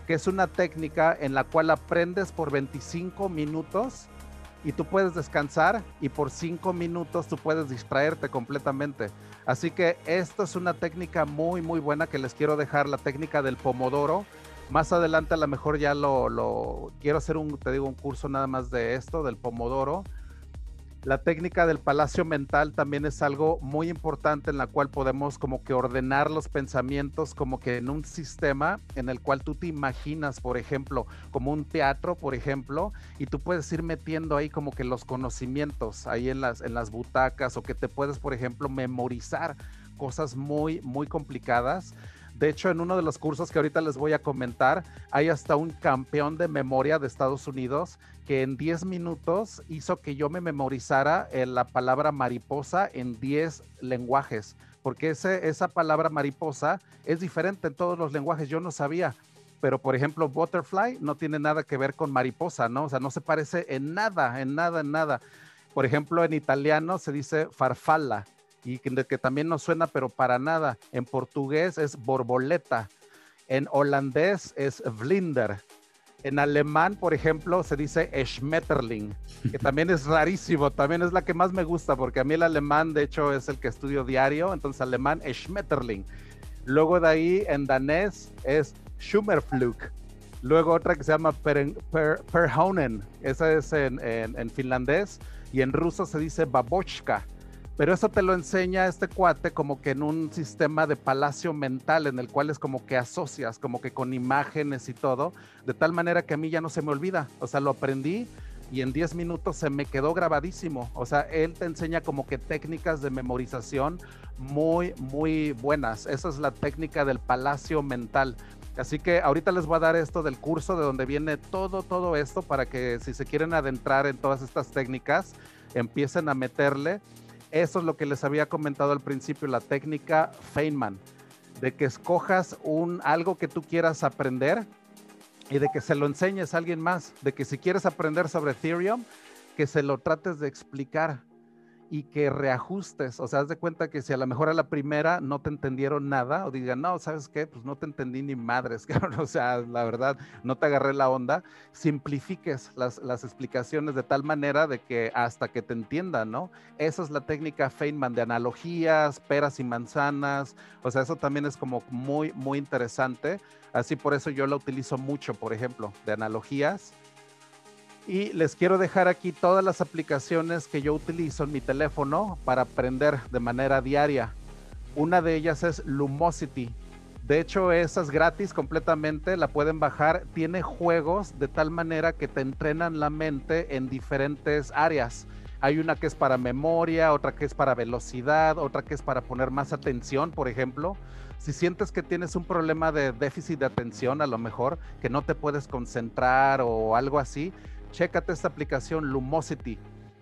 que es una técnica en la cual aprendes por 25 minutos y tú puedes descansar y por 5 minutos tú puedes distraerte completamente. Así que esto es una técnica muy, muy buena que les quiero dejar, la técnica del pomodoro. Más adelante a lo mejor ya lo, lo quiero hacer un, te digo, un curso nada más de esto, del pomodoro la técnica del palacio mental también es algo muy importante en la cual podemos como que ordenar los pensamientos como que en un sistema en el cual tú te imaginas, por ejemplo, como un teatro, por ejemplo, y tú puedes ir metiendo ahí como que los conocimientos ahí en las, en las butacas o que te puedes, por ejemplo, memorizar cosas muy, muy complicadas. De hecho, en uno de los cursos que ahorita les voy a comentar, hay hasta un campeón de memoria de Estados Unidos que en 10 minutos hizo que yo me memorizara eh, la palabra mariposa en 10 lenguajes, porque ese, esa palabra mariposa es diferente en todos los lenguajes. Yo no sabía, pero por ejemplo, butterfly no tiene nada que ver con mariposa, ¿no? O sea, no se parece en nada, en nada, en nada. Por ejemplo, en italiano se dice farfalla y que, también no suena, pero para nada. En portugués es borboleta. En holandés es vlinder. En alemán, por ejemplo, se dice Schmetterling, que [laughs] también es rarísimo, también es la que más me gusta, porque a mí el alemán, de hecho, es el que estudio diario, entonces alemán Schmetterling. Luego de ahí, en danés es Schummerflug. Luego otra que se llama per, Perhonen, esa es en, en, finlandés, y en ruso se dice Babochka. Pero eso te lo enseña este cuate como que en un sistema de palacio mental en el cual es como que asocias, como que con imágenes y todo, de tal manera que a mí ya no se me olvida. O sea, lo aprendí y en 10 minutos se me quedó grabadísimo. O sea, él te enseña como que técnicas de memorización muy, muy buenas. Esa es la técnica del palacio mental. Así que ahorita les voy a dar esto del curso de donde viene todo, todo esto para que si se quieren adentrar en todas estas técnicas, empiecen a meterle eso es lo que les había comentado al principio, la técnica Feynman, de que escojas un algo que tú quieras aprender y de que se lo enseñes a alguien más, de que si quieres aprender sobre Ethereum, que se lo trates de explicar y que reajustes. O sea, haz de cuenta que si a lo mejor a la primera no te entendieron nada o digan, no, ¿sabes qué? Pues no te entendí ni madres, [laughs] O sea, la verdad, no te agarré la onda. Simplifiques las, las explicaciones de tal manera de que hasta que te entiendan, ¿no? Esa es la técnica Feynman de analogías, peras y manzanas. O sea, eso también es como muy, muy interesante. Así por eso yo la utilizo mucho, por ejemplo, de analogías y les quiero dejar aquí todas las aplicaciones que yo utilizo en mi teléfono para aprender de manera diaria. Una de ellas es Lumosity. De hecho, esa es gratis completamente, la pueden bajar. Tiene juegos de tal manera que te entrenan la mente en diferentes áreas. Hay una que es para memoria, otra que es para velocidad, otra que es para poner más atención, por ejemplo. Si sientes que tienes un problema de déficit de atención, a lo mejor, que no te puedes concentrar o algo así, chécate esta aplicación Lumosity.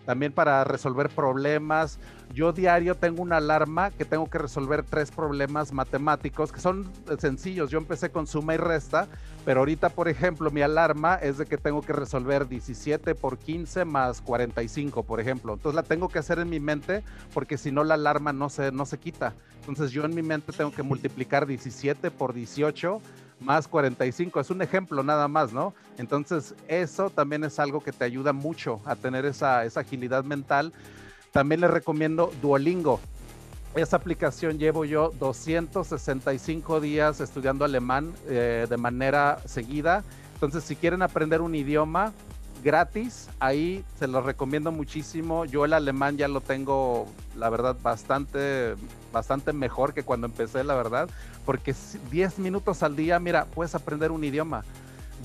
También para resolver problemas. Yo diario tengo una alarma que tengo que resolver tres problemas matemáticos que son sencillos. Yo empecé con suma y resta, pero ahorita, por ejemplo, mi alarma es de que tengo que resolver 17 por 15 más 45, por ejemplo. Entonces la tengo que hacer en mi mente porque si no la alarma no se, no se quita. Entonces yo en mi mente tengo que multiplicar 17 por 18 más 45. Es un ejemplo nada más, ¿no? Entonces, eso también es algo que te ayuda mucho a tener esa, agilidad mental. También les recomiendo Duolingo. Esa aplicación llevo yo 265 días estudiando alemán eh, de manera seguida. Entonces, si quieren aprender un idioma gratis, ahí se los recomiendo muchísimo. Yo el alemán ya lo tengo, la verdad, bastante, bastante mejor que cuando empecé, la verdad porque 10 minutos al día, mira, puedes aprender un idioma.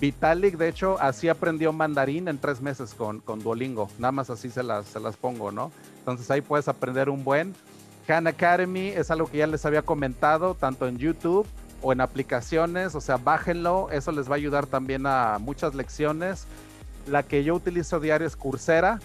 Vitalik, de hecho, así aprendió mandarín en tres meses con, con Duolingo. Nada más así se las, se las pongo, ¿no? Entonces ahí puedes aprender un buen. Khan Academy es algo que ya les había comentado, tanto en YouTube o en aplicaciones, o sea, bájenlo, eso les va a ayudar también a muchas lecciones. La que yo utilizo diario es Coursera,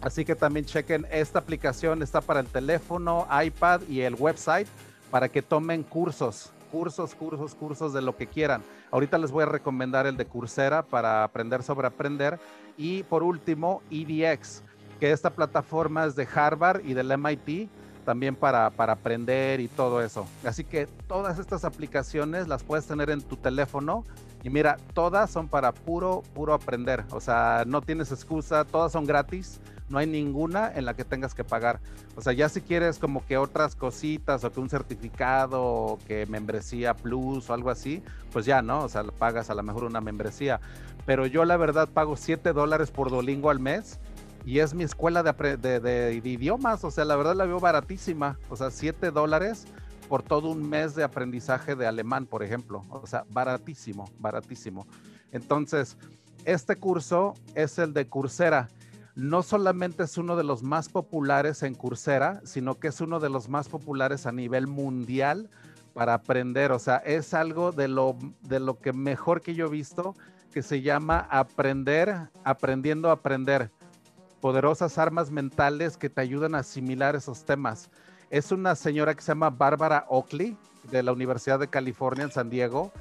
así que también chequen esta aplicación, está para el teléfono, iPad y el website para que tomen cursos, cursos, cursos, cursos de lo que quieran. Ahorita les voy a recomendar el de Coursera para aprender sobre aprender. Y por último, EDX, que esta plataforma es de Harvard y del MIT, también para, para aprender y todo eso. Así que todas estas aplicaciones las puedes tener en tu teléfono Y mira, todas son para puro, puro aprender. O sea, no tienes excusa, todas son gratis. No hay ninguna en la que tengas que pagar. O sea, ya si quieres como que otras cositas o que un certificado o que membresía plus o algo así, pues ya, ¿no? O sea, pagas a lo mejor una membresía. Pero yo la verdad pago 7 dólares por Dolingo al mes y es mi escuela de, de, de, idiomas. O sea, la verdad la veo baratísima. O sea, 7 dólares por todo un mes de aprendizaje de alemán, por ejemplo. O sea, baratísimo, baratísimo. Entonces, este curso es el de Coursera. No solamente es uno de los más populares en Coursera, sino que es uno de los más populares a nivel mundial para aprender. O sea, es algo de lo, de lo que mejor que yo he visto, que se llama aprender, aprendiendo a aprender. Poderosas armas mentales que te ayudan a asimilar esos temas es una señora que se llama Bárbara Oakley de la Universidad de California en San Diego,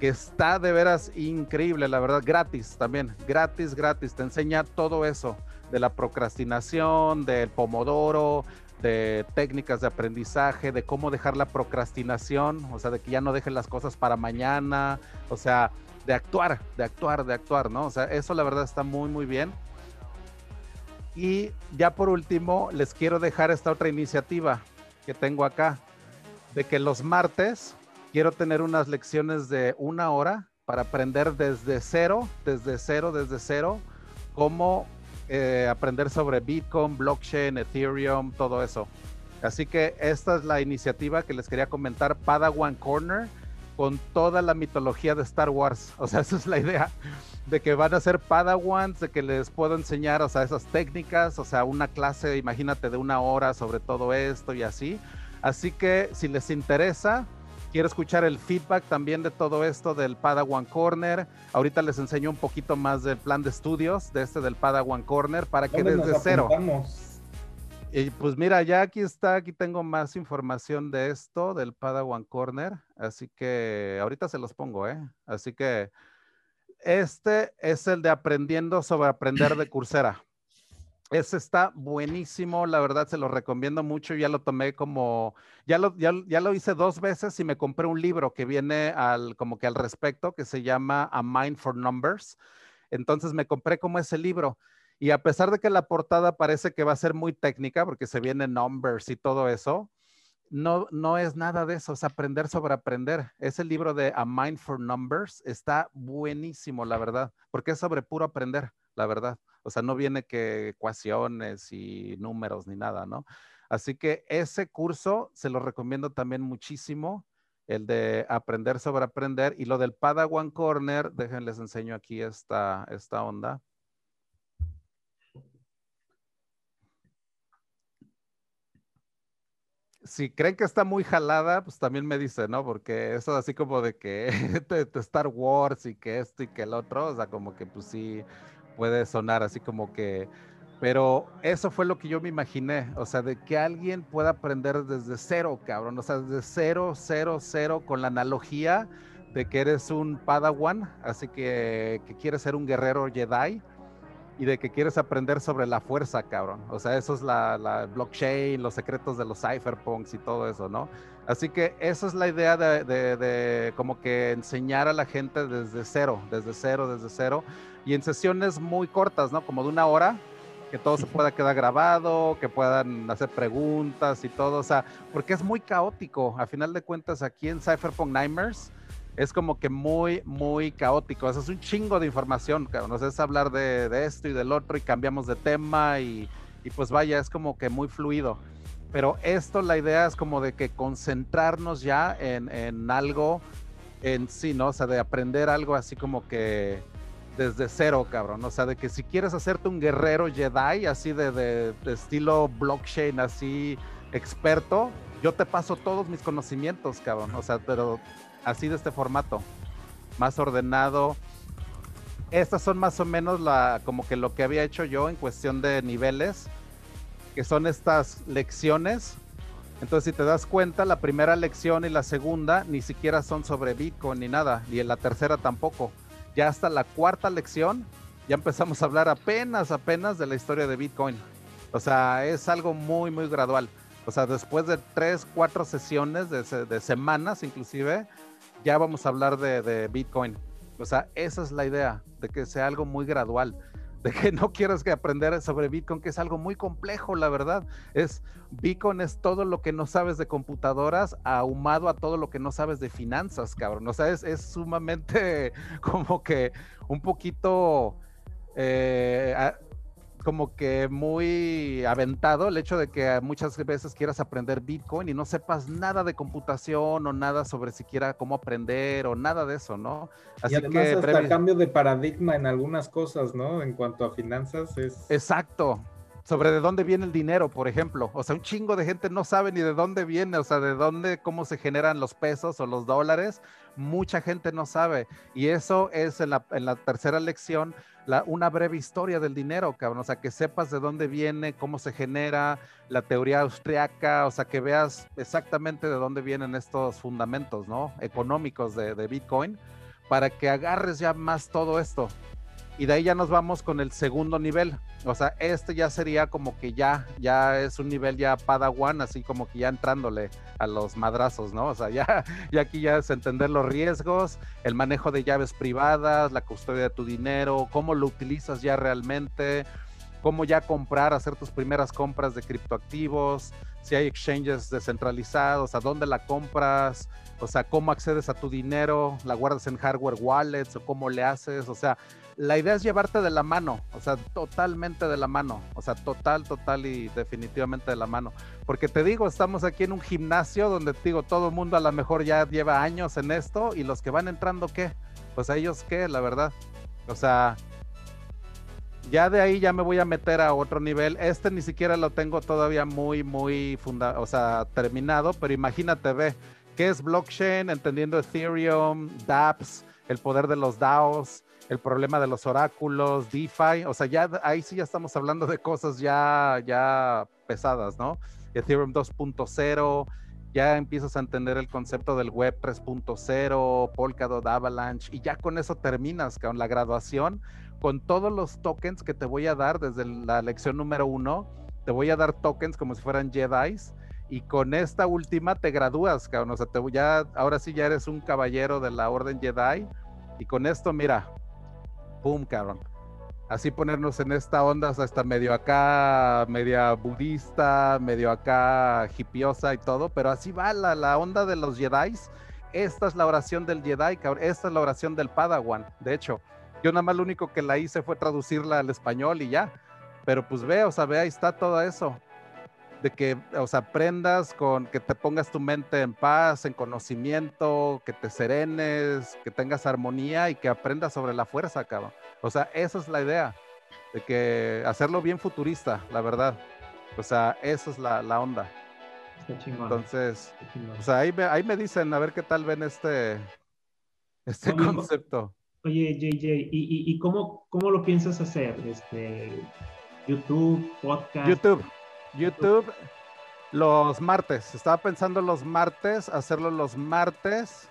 que está de veras increíble, la verdad, gratis también, gratis, gratis, te enseña todo eso de la procrastinación, del pomodoro, de técnicas de aprendizaje, de cómo dejar la procrastinación, o sea, de que ya no dejen las cosas para mañana, o sea, de actuar, de actuar, de actuar, ¿no? O sea, eso la verdad está muy, muy bien. Y ya por último, les quiero dejar esta otra iniciativa que tengo acá, de que los martes quiero tener unas lecciones de una hora para aprender desde cero, desde cero, desde cero, cómo eh, aprender sobre Bitcoin, blockchain, Ethereum, todo eso. Así que esta es la iniciativa que les quería comentar, Padawan Corner, con toda la mitología de Star Wars. [laughs] O sea, esa es la idea de que van a ser Padawans, de que les puedo enseñar, o sea, esas técnicas, o sea, una clase, imagínate, de una hora sobre todo esto y así. Así que si les interesa, quiero escuchar el feedback también de todo esto del Padawan Corner. Ahorita les enseño un poquito más del plan de estudios de este del Padawan Corner para que desde cero. Y pues mira, ya aquí está, aquí tengo más información de esto, del Padawan Corner, así que ahorita se los pongo, ¿eh? Así que este es el de aprendiendo sobre aprender de [clears throat] Coursera. Ese está buenísimo, la verdad se lo recomiendo mucho. Ya lo tomé como, ya lo, ya, lo hice dos veces y me compré un libro que viene al, como que al respecto, que se llama A Mind for Numbers. Entonces me compré como ese libro. Y a pesar de que la portada parece que va a ser muy técnica, porque se viene numbers y todo eso, no, no es nada de eso, es aprender sobre aprender. Ese libro de A Mind for Numbers está buenísimo, la verdad, porque es sobre puro aprender, la verdad. O sea, no viene que ecuaciones y números ni nada, ¿no? Así que ese curso se lo recomiendo también muchísimo, el de aprender sobre aprender y lo del Padawan Corner, déjenles enseño aquí esta, esta onda. si creen que está muy jalada, pues también me dice, ¿no? Porque eso así como de que [laughs] de, Star Wars y que esto y que el otro, o sea, como que pues sí puede sonar así como que, pero eso fue lo que yo me imaginé, o sea, de que alguien pueda aprender desde cero, cabrón, o sea, desde cero, cero, cero, con la analogía de que eres un Padawan, así que, que quieres ser un guerrero Jedi y de que quieres aprender sobre la fuerza, cabrón. O sea, eso es la, blockchain, los secretos de los cypherpunks y todo eso, ¿no? Así que esa es la idea de, de, como que enseñar a la gente desde cero, desde cero, desde cero, y en sesiones muy cortas, ¿no? Como de una hora, que todo se pueda quedar grabado, que puedan hacer preguntas y todo, o sea, porque es muy caótico. A final de cuentas, aquí en Cypherpunk Nightmares, es como que muy, muy caótico. O es un chingo de información, claro. Nos es hablar de, esto y del otro y cambiamos de tema y, pues vaya, es como que muy fluido. Pero esto, la idea es como de que concentrarnos ya en, algo en sí, ¿no? O sea, de aprender algo así como que desde cero, cabrón. O sea, de que si quieres hacerte un guerrero Jedi, así de, de estilo blockchain, así experto, yo te paso todos mis conocimientos, cabrón. O sea, pero así de este formato, más ordenado. Estas son más o menos la, como que lo que había hecho yo en cuestión de niveles, que son estas lecciones. Entonces, si te das cuenta, la primera lección y la segunda ni siquiera son sobre Bitcoin ni nada, y en la tercera tampoco. Ya hasta la cuarta lección ya empezamos a hablar apenas, apenas de la historia de Bitcoin. O sea, es algo muy, muy gradual. O sea, después de tres, cuatro sesiones de, de semanas inclusive, ya vamos a hablar de, Bitcoin. O sea, esa es la idea, de que sea algo muy gradual de que no quieras que aprender sobre Bitcoin, que es algo muy complejo, la verdad. Es Bitcoin es todo lo que no sabes de computadoras, ahumado a todo lo que no sabes de finanzas, cabrón. O sea, es, sumamente [laughs] como que un poquito eh, como que muy aventado el hecho de que muchas veces quieras aprender Bitcoin y no sepas nada de computación o nada sobre siquiera cómo aprender o nada de eso, ¿no? Así y además que hasta cambio de paradigma en algunas cosas, ¿no? En cuanto a finanzas es... Exacto, sobre de dónde viene el dinero, por ejemplo. O sea, un chingo de gente no sabe ni de dónde viene, o sea, de dónde, cómo se generan los pesos o los dólares. Mucha gente no sabe. Y eso es en la, en la tercera lección una breve historia del dinero, cabrón. O sea, que sepas de dónde viene, cómo se genera, la teoría austriaca, o sea, que veas exactamente de dónde vienen estos fundamentos, ¿no? Económicos de, de Bitcoin, para que agarres ya más todo esto. Y de ahí ya nos vamos con el segundo nivel. O sea, este ya sería como que ya, ya es un nivel ya padawan, así como que ya entrándole a los madrazos, ¿no? O sea, ya, [laughs] ya aquí ya es entender los riesgos, el manejo de llaves privadas, la custodia de tu dinero, cómo lo utilizas ya realmente, cómo ya comprar, hacer tus primeras compras de criptoactivos, si hay exchanges descentralizados, a dónde la compras, o sea, cómo accedes a tu dinero, la guardas en hardware wallets o cómo le haces, o sea, la idea es llevarte de la mano, o sea, totalmente de la mano, o sea, total, total y definitivamente de la mano. Porque te digo, estamos aquí en un gimnasio donde te digo, todo el mundo a lo mejor ya lleva años en esto y los que van entrando, ¿qué? Pues a ellos, ¿qué? La verdad. O sea, ya de ahí ya me voy a meter a otro nivel. Este ni siquiera lo tengo todavía muy, muy funda o sea, terminado, pero imagínate, ve, ¿qué es blockchain? Entendiendo Ethereum, dApps, el poder de los DAOs el problema de los oráculos, DeFi, o sea, ya ahí sí ya estamos hablando de cosas ya, ya pesadas, ¿no? Ethereum 2.0, ya empiezas a entender el concepto del web 3.0, Polkadot Avalanche, y ya con eso terminas con la graduación, con todos los tokens que te voy a dar desde la lección número uno, te voy a dar tokens como si fueran Jedi's, y con esta última te gradúas, cabrón, o sea, te, ya, ahora sí ya eres un caballero de la Orden Jedi, y con esto, mira, pum, cabrón. Así ponernos en esta onda hasta medio acá, media budista, medio acá hipiosa y todo, pero así va la, la onda de los Jedi. Esta es la oración del Jedi. Esta es la oración del Padawan. De hecho, yo nada más lo único que la hice fue traducirla al español y ya. Pero pues ve, o sea, ve, ahí está todo eso de que, o sea, aprendas con que te pongas tu mente en paz, en conocimiento, que te serenes, que tengas armonía y que aprendas sobre la fuerza, cabrón. O sea, esa es la idea, de que hacerlo bien futurista, la verdad. O sea, esa es la, la onda. Está chingón. Entonces, o sea, ahí me, ahí me dicen a ver qué tal ven este, este concepto. Oye, JJ, ¿y, y, y cómo, cómo lo piensas hacer? Este, YouTube, podcast. YouTube. YouTube los martes. Estaba pensando los martes, hacerlo los martes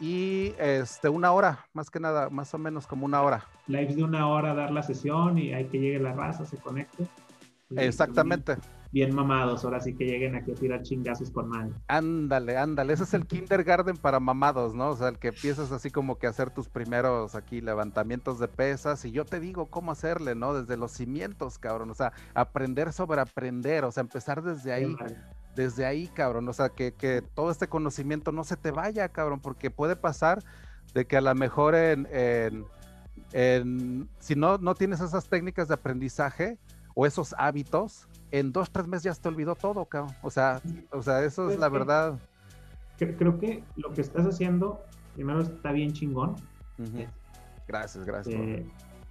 y este una hora, más que nada, más o menos como una hora. Live de una hora, dar la sesión y hay que llegue la raza, se conecte. Exactamente bien mamados, ahora sí que lleguen aquí a tirar chingazos con mal. Ándale, ándale, ese es el kindergarten para mamados, ¿no? O sea, el que empiezas así como que a hacer tus primeros aquí levantamientos de pesas y yo te digo cómo hacerle, ¿no? Desde los cimientos, cabrón, o sea, aprender sobre aprender, o sea, empezar desde ahí. Desde ahí, cabrón, o sea, que, que todo este conocimiento no se te vaya, cabrón, porque puede pasar de que a lo mejor en, en, en si no, no tienes esas técnicas de aprendizaje o esos hábitos, en dos, tres meses ya se te olvidó todo, cabrón. O sea, o sea, eso es pues la verdad. Creo que lo que estás haciendo, primero está bien chingón. Gracias, gracias. Eh,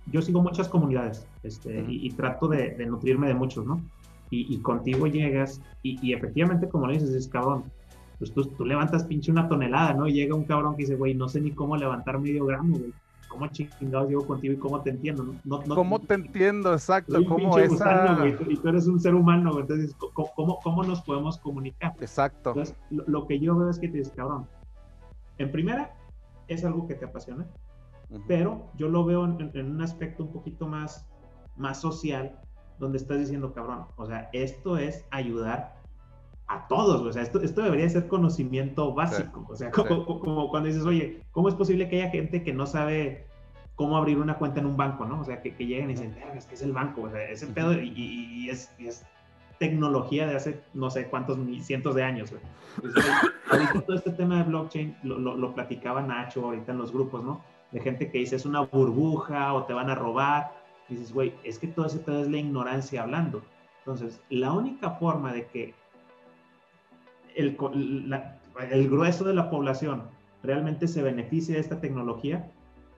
yo sigo muchas comunidades este, y, trato de, nutrirme de muchos, ¿no? Y, contigo llegas y, efectivamente, como le dices, es cabrón. Pues tú, tú, levantas pinche una tonelada, ¿no? Y llega un cabrón que dice, güey, no sé ni cómo levantar medio gramo, güey. ¿Cómo chingados llevo contigo y cómo te entiendo? No, ¿Cómo te entiendo? Exacto, ¿cómo esa... y tú eres un ser humano, entonces, ¿cómo, ¿cómo, nos podemos comunicar? Exacto. Entonces, lo, que yo veo es que te dices, cabrón, en primera, es algo que te apasiona, pero yo lo veo en, un aspecto un poquito más, más social, donde estás diciendo, cabrón, o sea, esto es ayudar a todos, o sea, esto, esto debería ser conocimiento básico, o sea, como, como, cuando dices, oye, ¿cómo es posible que haya gente que no sabe cómo abrir una cuenta en un banco, ¿no? O sea, que, que lleguen y dicen, es que es el banco, o sea, ese pedo y, es, es, tecnología de hace no sé cuántos cientos de años, güey. ahorita todo este tema de blockchain lo, lo, lo, platicaba Nacho ahorita en los grupos, ¿no? De gente que dice, es una burbuja o te van a robar. Y dices, güey, es que todo ese pedo es la ignorancia hablando. Entonces, la única forma de que el, el grueso de la población realmente se beneficie de esta tecnología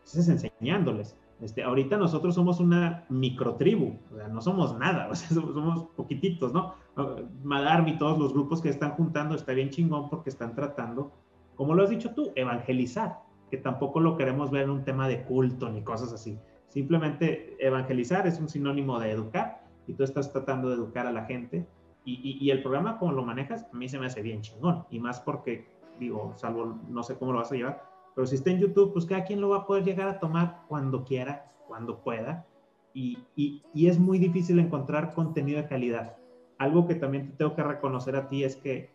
es enseñándoles. Este, ahorita nosotros somos una microtribu, o sea, no somos nada, [laughs] o sea, somos, poquititos, ¿no? Madarmi todos los grupos que están juntando está bien chingón porque están tratando, como lo has dicho tú, evangelizar, que tampoco lo queremos ver en un tema de culto ni cosas así. Simplemente evangelizar es un sinónimo de educar y tú estás tratando de educar a la gente y, y, el programa como lo manejas a mí se me hace bien chingón y más porque digo, salvo no sé cómo lo vas a llevar, pero si está en YouTube, pues cada quien lo va a poder llegar a tomar cuando quiera, cuando pueda. Y, y, y, es muy difícil encontrar contenido de calidad. Algo que también te tengo que reconocer a ti es que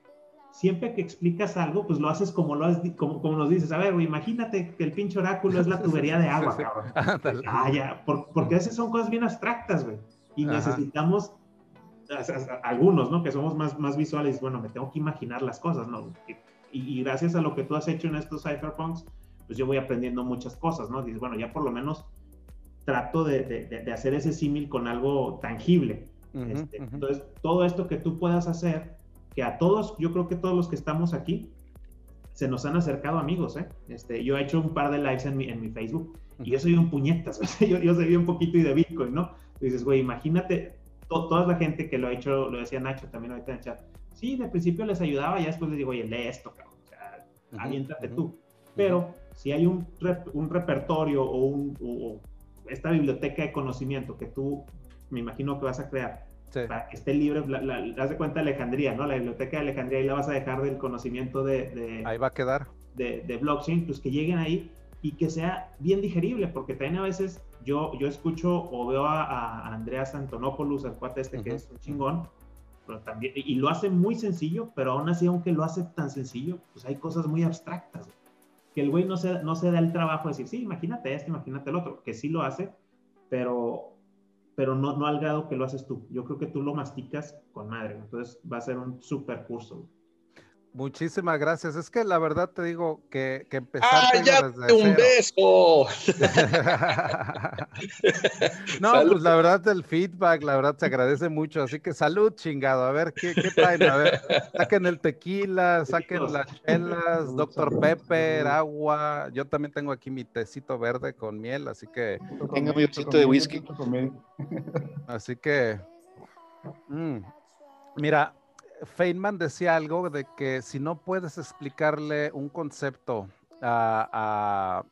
siempre que explicas algo, pues lo haces como, lo has, como, como nos dices. A ver, imagínate que el pinche oráculo es la [laughs] tubería de agua, cabrón. [laughs] Ah, ya, porque a veces son cosas bien abstractas, güey. Y necesitamos, algunos, ¿no? Que somos más, más visuales, bueno, me tengo que imaginar las cosas, ¿no? y, gracias a lo que tú has hecho en estos cypherpunks, pues yo voy aprendiendo muchas cosas, ¿no? Dices, bueno, ya por lo menos trato de, de, hacer ese símil con algo tangible. Este, entonces, todo esto que tú puedas hacer, que a todos, yo creo que todos los que estamos aquí, se nos han acercado amigos, ¿eh? Este, yo he hecho un par de lives en mi, en mi Facebook y yo soy un puñetas, [laughs] yo, yo soy un poquito y de Bitcoin, ¿no? dices, güey, imagínate toda la gente que lo ha hecho, lo decía Nacho también ahorita en el chat, sí, de principio les ayudaba, ya después les digo, oye, lee esto, cabrón, o sea, uh tú. Pero si hay un, un repertorio o, un, esta biblioteca de conocimiento que tú, me imagino que vas a crear, para que esté libre, la, la, de cuenta de Alejandría, ¿no? La biblioteca de Alejandría, ahí la vas a dejar del conocimiento de... ahí va a quedar. De, de, blockchain, pues que lleguen ahí y que sea bien digerible, porque también a veces yo, yo escucho o veo a, a Andreas Antonopoulos, al cuate este que es un chingón, también, y lo hace muy sencillo, pero aún así, aunque lo hace tan sencillo, pues hay cosas muy abstractas. Que el güey no se, no se da el trabajo de decir, sí, imagínate esto, imagínate el otro, que sí lo hace, pero, pero no, no al grado que lo haces tú. Yo creo que tú lo masticas con madre, entonces va a ser un super curso. Muchísimas gracias. Es que la verdad te digo que, que empezar. ¡Ah, ya! ¡Un beso! [laughs] [laughs] no, pues la verdad, el feedback, la verdad, se agradece mucho. Así que salud, chingado. A ver, ¿qué, qué traen? A ver, saquen el tequila, saquen las chelas, Dr. Pepper, agua. Yo también tengo aquí mi tecito verde con miel, así que. Tengo mi tecito de whisky. Así que. Mm, mira, Feynman decía algo de que si no puedes explicarle un concepto a,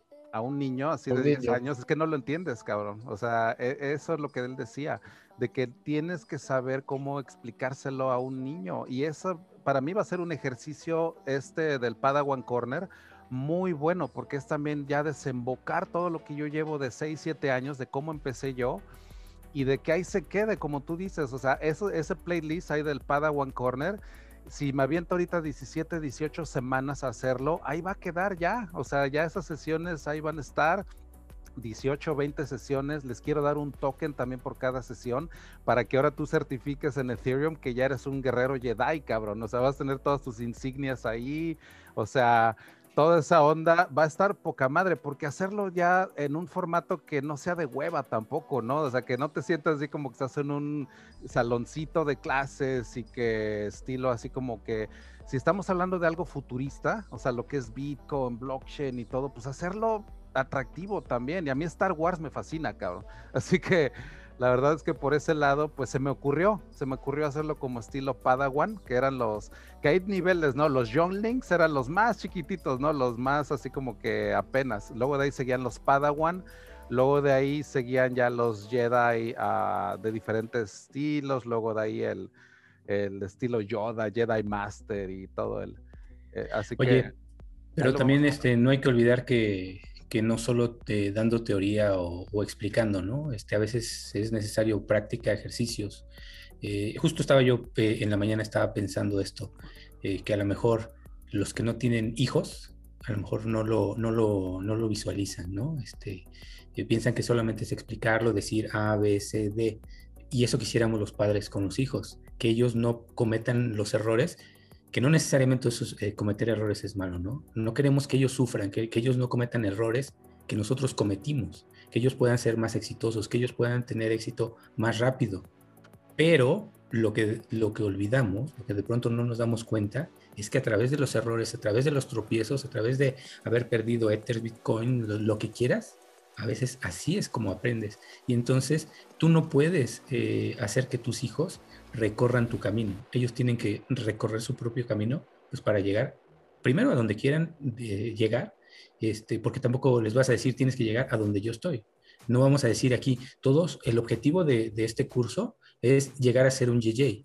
un niño así de 10 años, es que no lo entiendes, cabrón. O sea, e, eso es lo que él decía, de que tienes que saber cómo explicárselo a un niño. Y eso para mí va a ser un ejercicio este del Padawan Corner muy bueno, porque es también ya desembocar todo lo que yo llevo de 6, 7 años, de cómo empecé yo y de que ahí se quede, como tú dices, o sea, eso, ese playlist ahí del Padawan Corner, si me aviento ahorita 17, 18 semanas a hacerlo, ahí va a quedar ya, o sea, ya esas sesiones ahí van a estar. 18, 20 sesiones, les quiero dar un token también por cada sesión para que ahora tú certifiques en Ethereum que ya eres un guerrero Jedi, cabrón, o sea, vas a tener todas tus insignias ahí, o sea, toda esa onda va a estar poca madre, porque hacerlo ya en un formato que no sea de hueva tampoco, ¿no? O sea, que no te sientas así como que estás en un saloncito de clases y que estilo así como que, si estamos hablando de algo futurista, o sea, lo que es Bitcoin, blockchain y todo, pues hacerlo atractivo también. Y a mí Star Wars me fascina, cabrón. Así que la verdad es que por ese lado, pues se me ocurrió, se me ocurrió hacerlo como estilo Padawan, que eran los, que hay niveles, ¿no? Los Younglings eran los más chiquititos, ¿no? Los más así como que apenas. Luego de ahí seguían los Padawan, luego de ahí seguían ya los Jedi uh, de diferentes estilos, luego de ahí el, el estilo Yoda, Jedi Master y todo el... Eh, así Oye, que... Pero también este, no hay que olvidar que que no solo dando teoría o, explicando, ¿no? Este, a veces es necesario práctica, ejercicios. Eh, justo estaba yo eh, en la mañana, estaba pensando esto, eh, que a lo mejor los que no tienen hijos, a lo mejor no lo, no lo, no lo visualizan, ¿no? Este, piensan que solamente es explicarlo, decir A, B, C, D. Y eso quisiéramos los padres con los hijos, que ellos no cometan los errores, que no necesariamente cometer errores es malo, ¿no? No queremos que ellos sufran, que, que ellos no cometan errores que nosotros cometimos, que ellos puedan ser más exitosos, que ellos puedan tener éxito más rápido. Pero lo que, lo que olvidamos, lo que de pronto no nos damos cuenta, es que a través de los errores, a través de los tropiezos, a través de haber perdido Ether, Bitcoin, lo, que quieras, a veces así es como aprendes. Y entonces tú no puedes eh, hacer que tus hijos recorran tu camino. Ellos tienen que recorrer su propio camino pues para llegar primero a donde quieran eh, llegar este, porque tampoco les vas a decir tienes que llegar a donde yo estoy. No vamos a decir aquí, todos, el objetivo de, este curso es llegar a ser un JJ.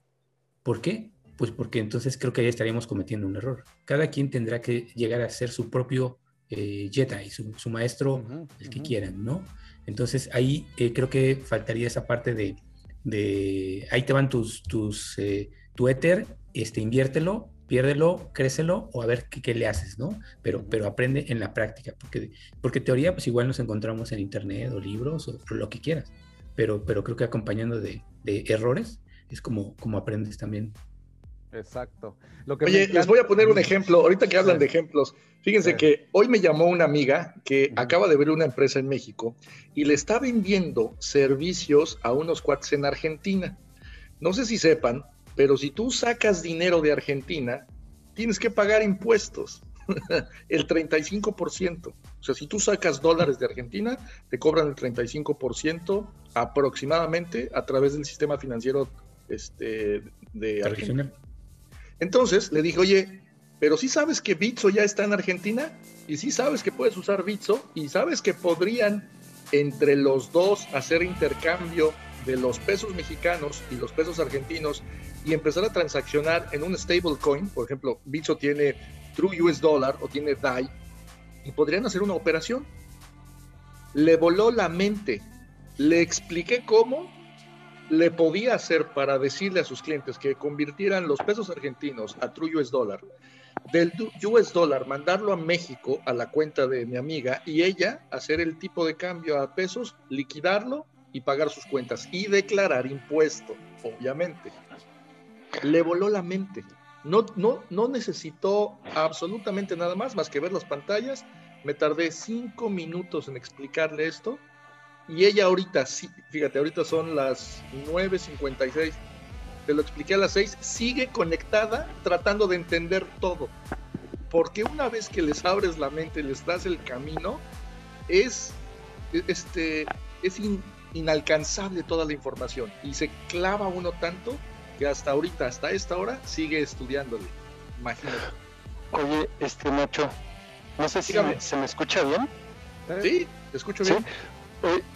¿Por qué? Pues porque entonces creo que ahí estaríamos cometiendo un error. Cada quien tendrá que llegar a ser su propio eh, Jedi, su, su maestro, el que quieran, ¿no? Entonces ahí eh, creo que faltaría esa parte de, de ahí te van tus, tus eh, tu éter, este, inviértelo piérdelo, crécelo o a ver qué, le haces, ¿no? Pero, pero aprende en la práctica, porque, porque teoría, pues igual nos encontramos en internet o libros o, lo que quieras, pero, pero creo que acompañando de, errores es como, como aprendes también. Exacto. Oye, les voy a poner un ejemplo, ahorita que hablan de ejemplos, fíjense que hoy me llamó una amiga que acaba de ver una empresa en México y le está vendiendo servicios a unos cuates en Argentina. No sé si sepan, pero si tú sacas dinero de Argentina, tienes que pagar impuestos, [laughs] el 35%. O sea, si tú sacas dólares de Argentina, te cobran el 35% aproximadamente a través del sistema financiero este, de Argentina. Entonces le dije, oye, pero si sabes que Bitso ya está en Argentina y si sabes que puedes usar Bitso y sabes que podrían entre los dos hacer intercambio de los pesos mexicanos y los pesos argentinos y empezar a transaccionar en un stablecoin, por ejemplo, Bitso tiene True US Dollar o tiene DAI, y podrían hacer una operación. Le voló la mente, le expliqué cómo le podía hacer para decirle a sus clientes que convirtieran los pesos argentinos a True US Dollar, del US Dollar mandarlo a México a la cuenta de mi amiga y ella hacer el tipo de cambio a pesos, liquidarlo y pagar sus cuentas y declarar impuesto, obviamente le voló la mente. No, no, no necesitó absolutamente nada más, más que ver las pantallas. Me tardé cinco minutos en explicarle esto. Y ella ahorita, sí, fíjate, ahorita son las 9.56. Te lo expliqué a las 6. Sigue conectada tratando de entender todo. Porque una vez que les abres la mente, les das el camino, es, este, es inalcanzable toda la información. Y se clava uno tanto hasta ahorita, hasta esta hora, sigue estudiándole. Imagínate. Oye, este Nacho, no sé si se me escucha bien. Sí, te escucho bien.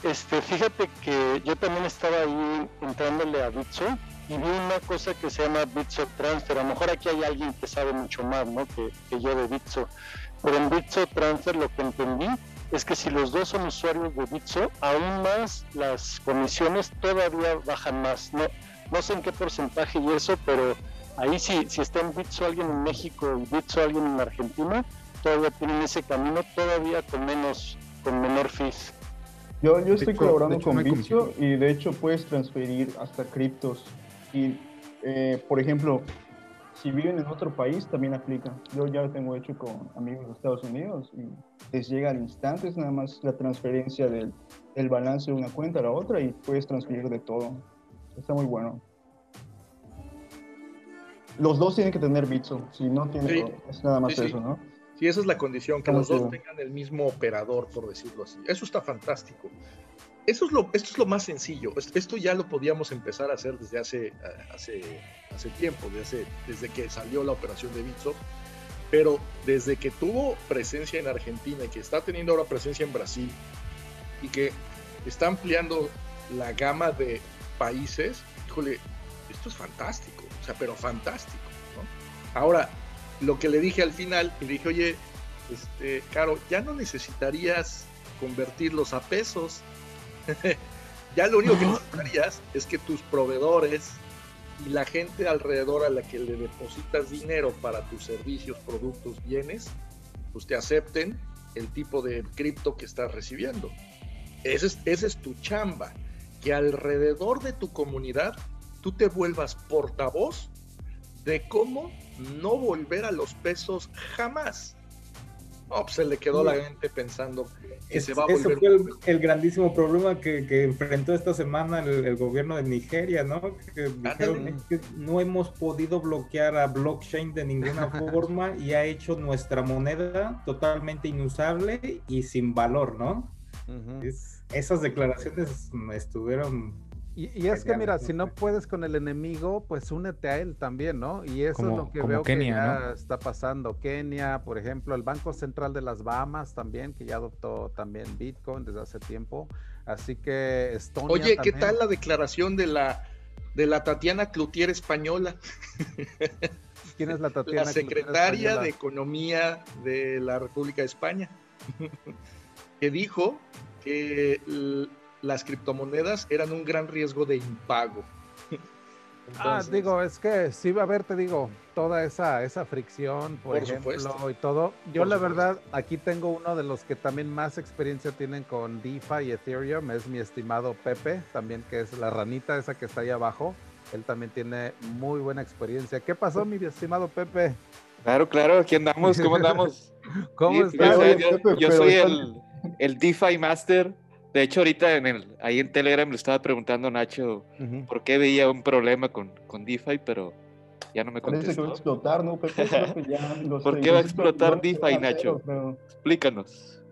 Este, fíjate que yo también estaba ahí entrándole a Bitso y vi una cosa que se llama Bitso Transfer. A lo mejor aquí hay alguien que sabe mucho más, ¿no? Que, que yo de Bitso. Pero en Bitso Transfer lo que entendí es que si los dos son usuarios de Bitso, aún más las comisiones todavía bajan más. No, no sé en qué porcentaje y eso, pero ahí sí, si está en Bitso alguien en México y Bitso alguien en Argentina, todavía tienen ese camino todavía con menos, con menor fees. Yo, yo estoy colaborando con Bitso y de hecho puedes transferir hasta criptos. Y, eh, por ejemplo, si viven en otro país, también aplica. Yo ya lo tengo hecho con amigos de Estados Unidos y les llega al instante, es nada más la transferencia del, del balance de una cuenta a la otra y puedes transferir de todo. Está muy bueno. Los dos tienen que tener Bitso, si no tienen, es nada más eso, ¿no? Sí, esa es la condición, que los dos tengan el mismo operador, por decirlo así. Eso está fantástico. Eso es lo, esto es lo más sencillo. Esto ya lo podíamos empezar a hacer desde hace, hace, hace tiempo, desde, desde que salió la operación de Bitso. Pero desde que tuvo presencia en Argentina y que está teniendo ahora presencia en Brasil y que está ampliando la gama de países, híjole, esto es fantástico, o sea, pero fantástico, ¿no? Ahora, lo que le dije al final, le dije, oye, este, Caro, ya no necesitarías convertirlos a pesos. [laughs] ya lo único que necesitarías es que tus proveedores y la gente alrededor a la que le depositas dinero para tus servicios, productos, bienes, pues te acepten el tipo de cripto que estás recibiendo. Esa es, ese es tu chamba, que alrededor de tu comunidad tú te vuelvas portavoz de cómo no volver a los pesos jamás. No, pues se le quedó la gente pensando que se va a volver. Ese fue el, grandísimo problema que, que, enfrentó esta semana el, gobierno de Nigeria, ¿no? Que dijeron que no hemos podido bloquear a blockchain de ninguna [laughs] forma y ha hecho nuestra moneda totalmente inusable y sin valor, ¿no? es, esas declaraciones estuvieron y, es que mira, si no puedes con el enemigo, pues únete a él también, ¿no? Y eso es lo que veo que ya está pasando. Kenia, por ejemplo, el Banco Central de las Bahamas también, que ya adoptó también Bitcoin desde hace tiempo. Así que Estonia. Oye, ¿qué tal la declaración de la de la Tatiana Cloutier española? ¿Quién es la Tatiana? La secretaria de Economía de la República de España, [laughs] que dijo que las criptomonedas eran un gran riesgo de impago. [laughs] ah, digo, es que sí va a haber, te digo, toda esa, esa fricción, por, ejemplo, y todo. Yo la verdad, aquí tengo uno de los que también más experiencia tienen con DeFi y Ethereum, es mi estimado Pepe, también que es la ranita esa que está ahí abajo. Él también tiene muy buena experiencia. ¿Qué pasó, mi estimado Pepe? Claro, claro, aquí andamos, ¿cómo andamos? [laughs] ¿Cómo estás? Yo, soy el, el DeFi Master de hecho, ahorita en el, ahí en Telegram le estaba preguntando a Nacho por qué veía un problema con, con DeFi, pero ya no me contestó. va a explotar, ¿no, Pepe? [laughs] ¿Por qué va a explotar DeFi, Nacho? Explícanos.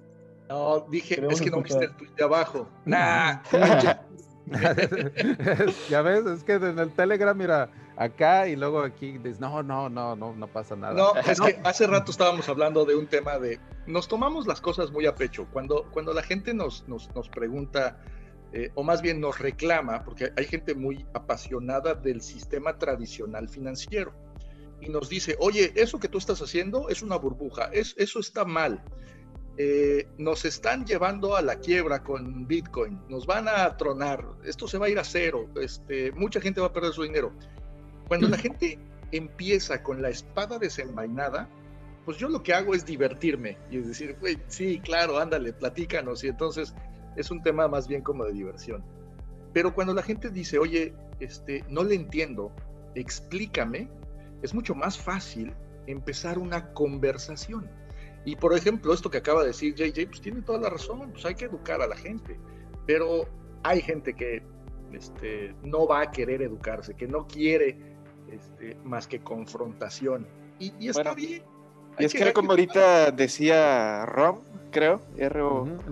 No, dije, es que no viste el tweet de abajo. Nah. [laughs] [laughs] ya ves, es que en el Telegram, mira, acá y luego aquí dices, no, no, no, no, no pasa nada. No, [laughs] es que hace rato estábamos hablando de un tema de, nos tomamos las cosas muy a pecho. Cuando, cuando la gente nos, nos, nos pregunta, eh, o más bien nos reclama, porque hay gente muy apasionada del sistema tradicional financiero, y nos dice, oye, eso que tú estás haciendo es una burbuja, es, eso está mal. Eh, nos están llevando a la quiebra con Bitcoin, nos van a tronar, esto se va a ir a cero, este, mucha gente va a perder su dinero. Cuando la [laughs] gente empieza con la espada desenvainada, pues yo lo que hago es divertirme y es decir, güey, sí, claro, ándale, platícanos. Y entonces es un tema más bien como de diversión. Pero cuando la gente dice, oye, este, no le entiendo, explícame, es mucho más fácil empezar una conversación. Y por ejemplo, esto que acaba de decir JJ, pues tiene toda la razón, pues hay que educar a la gente. Pero hay gente que este, no va a querer educarse, que no quiere este, más que confrontación. Y, está bien. Y es que, como ahorita decía Rom, creo, R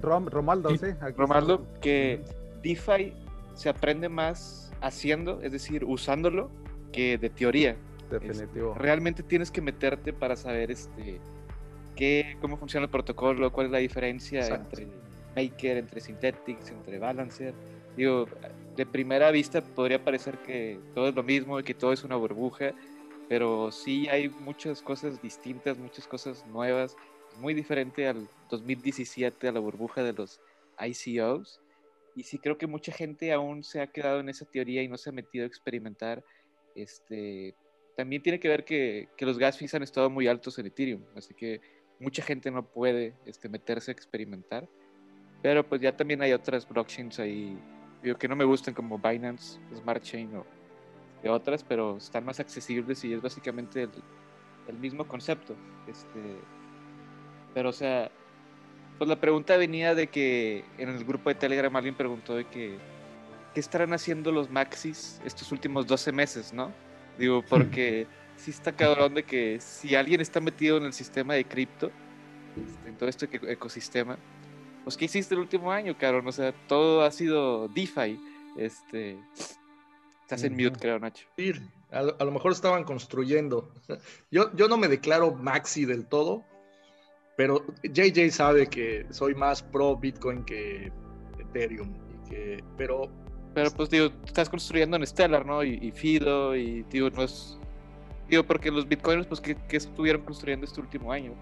Rom, Romaldo, sí. Romaldo, que DeFi se aprende más haciendo, es decir, usándolo, que de teoría. Definitivo. realmente tienes que meterte para saber este qué, cómo funciona el protocolo, cuál es la diferencia entre Maker, entre Synthetics, entre Balancer. Digo, de primera vista podría parecer que todo es lo mismo y que todo es una burbuja, pero sí hay muchas cosas distintas, muchas cosas nuevas, muy diferente al 2017, a la burbuja de los ICOs. Y sí creo que mucha gente aún se ha quedado en esa teoría y no se ha metido a experimentar. Este, también tiene que ver que, que los gas fees han estado muy altos en Ethereum, así que mucha gente no puede este, meterse a experimentar. Pero pues ya también hay otras blockchains ahí, digo, que no me gustan como Binance, Smart Chain o de otras, pero están más accesibles y es básicamente el, mismo concepto. Este, pero, o sea, pues la pregunta venía de que en el grupo de Telegram alguien preguntó de que, ¿qué estarán haciendo los maxis estos últimos 12 meses, no? Digo, [laughs] porque sí está cabrón de que si alguien está metido en el sistema de cripto, este, en todo este ecosistema, pues ¿qué hiciste el último año, cabrón? O sea, todo ha sido DeFi, este, Estás en mute, creo, Nacho. Sí, a, lo mejor estaban construyendo. [laughs] Yo, yo no me declaro maxi del todo, pero JJ sabe que soy más pro Bitcoin que Ethereum. pero, pero pues digo, estás construyendo en Stellar, ¿no? Y, Fido, y digo, no es. Digo, porque los Bitcoins, pues, ¿qué, estuvieron construyendo este último año?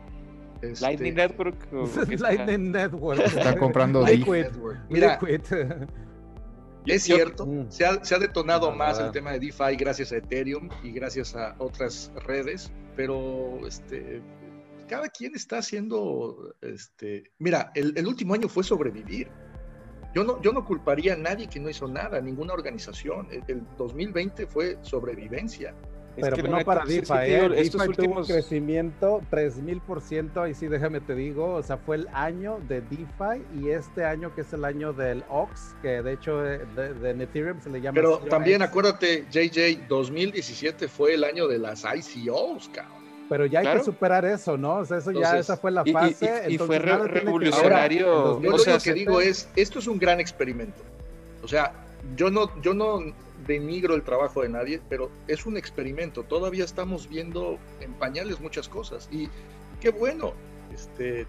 Este, [laughs] Lightning Network. Lightning Network. Están comprando Liquid. Mira, Es cierto, se, ha, se, ha, detonado más el tema de DeFi gracias a Ethereum y gracias a otras redes, pero este, cada quien está haciendo, este, mira, el, el último año fue sobrevivir. Yo no, yo no culparía a nadie que no hizo nada, ninguna organización. El, 2020 fue sobrevivencia. Pero no para DeFi, ¿eh? DeFi tuvo un crecimiento 3000%, ahí sí déjame te digo, o sea, fue el año de DeFi y este año que es el año del OX, que de hecho de, de, Ethereum se le llama... Pero también acuérdate, JJ, 2017 fue el año de las ICOs, cabrón. Pero ya hay que superar eso, ¿no? O sea, eso ya, esa fue la fase. Y, fue revolucionario. yo lo que digo es, esto es un gran experimento. O sea, yo no, yo no denigro el trabajo de nadie, pero es un experimento. Todavía estamos viendo en pañales muchas cosas. Y qué bueno. Este,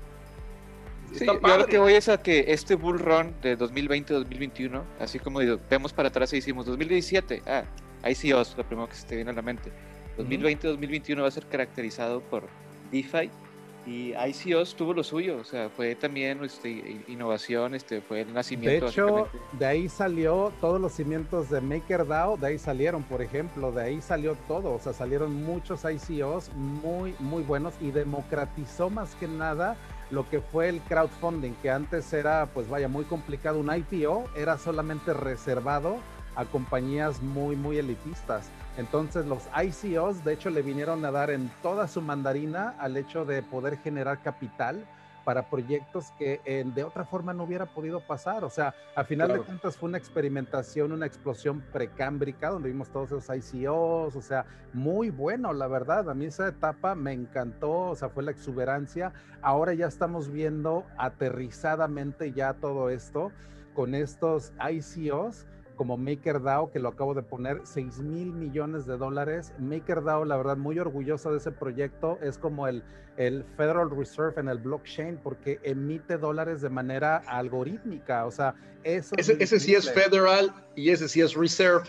Sí, yo lo que voy es a que este bull run de 2020-2021, así como vemos para atrás y decimos 2017, ah, ICOs, lo primero que se te viene a la mente. 2020-2021 va a ser caracterizado por DeFi y ICOs tuvo lo suyo, o sea, fue también este, innovación, este, fue el nacimiento. De hecho, de ahí salió todos los cimientos de MakerDAO, de ahí salieron, por ejemplo, de ahí salió todo, o sea, salieron muchos ICOs muy, muy buenos y democratizó más que nada lo que fue el crowdfunding, que antes era, pues vaya, muy complicado. Un IPO era solamente reservado a compañías muy, muy elitistas. Entonces los ICOs de hecho le vinieron a dar en toda su mandarina al hecho de poder generar capital para proyectos que de otra forma no hubiera podido pasar. O sea, a final de cuentas fue una experimentación, una explosión precámbrica donde vimos todos esos ICOs, o sea, muy bueno, la verdad. A mí esa etapa me encantó, o sea, fue la exuberancia. Ahora ya estamos viendo aterrizadamente ya todo esto con estos ICOs como MakerDAO, que lo acabo de poner, 6 mil millones de dólares. MakerDAO, la verdad, muy orgulloso de ese proyecto. Es como el, el Federal Reserve en el blockchain porque emite dólares de manera algorítmica. O sea, eso... Ese, ese sí es federal y ese sí es reserve.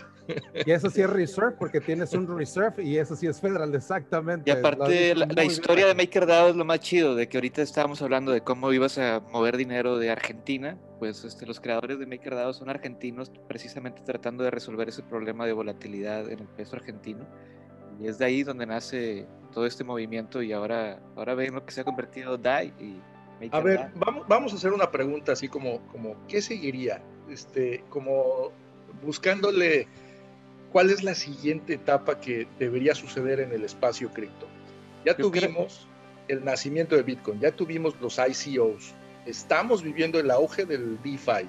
Y eso sí es reserve porque tienes un reserve y eso sí es federal, exactamente. Y aparte, la, historia de MakerDAO es lo más chido, de que ahorita estábamos hablando de cómo ibas a mover dinero de Argentina, pues este, los creadores de MakerDAO son argentinos precisamente tratando de resolver ese problema de volatilidad en el peso argentino. Y es de ahí donde nace todo este movimiento y ahora, ahora ven lo que se ha convertido DAI y a ver, vamos, vamos a hacer una pregunta así como, como ¿qué seguiría? Este, como buscándole ¿cuál es la siguiente etapa que debería suceder en el espacio cripto? Ya tuvimos el nacimiento de Bitcoin, ya tuvimos los ICOs, estamos viviendo el auge del DeFi.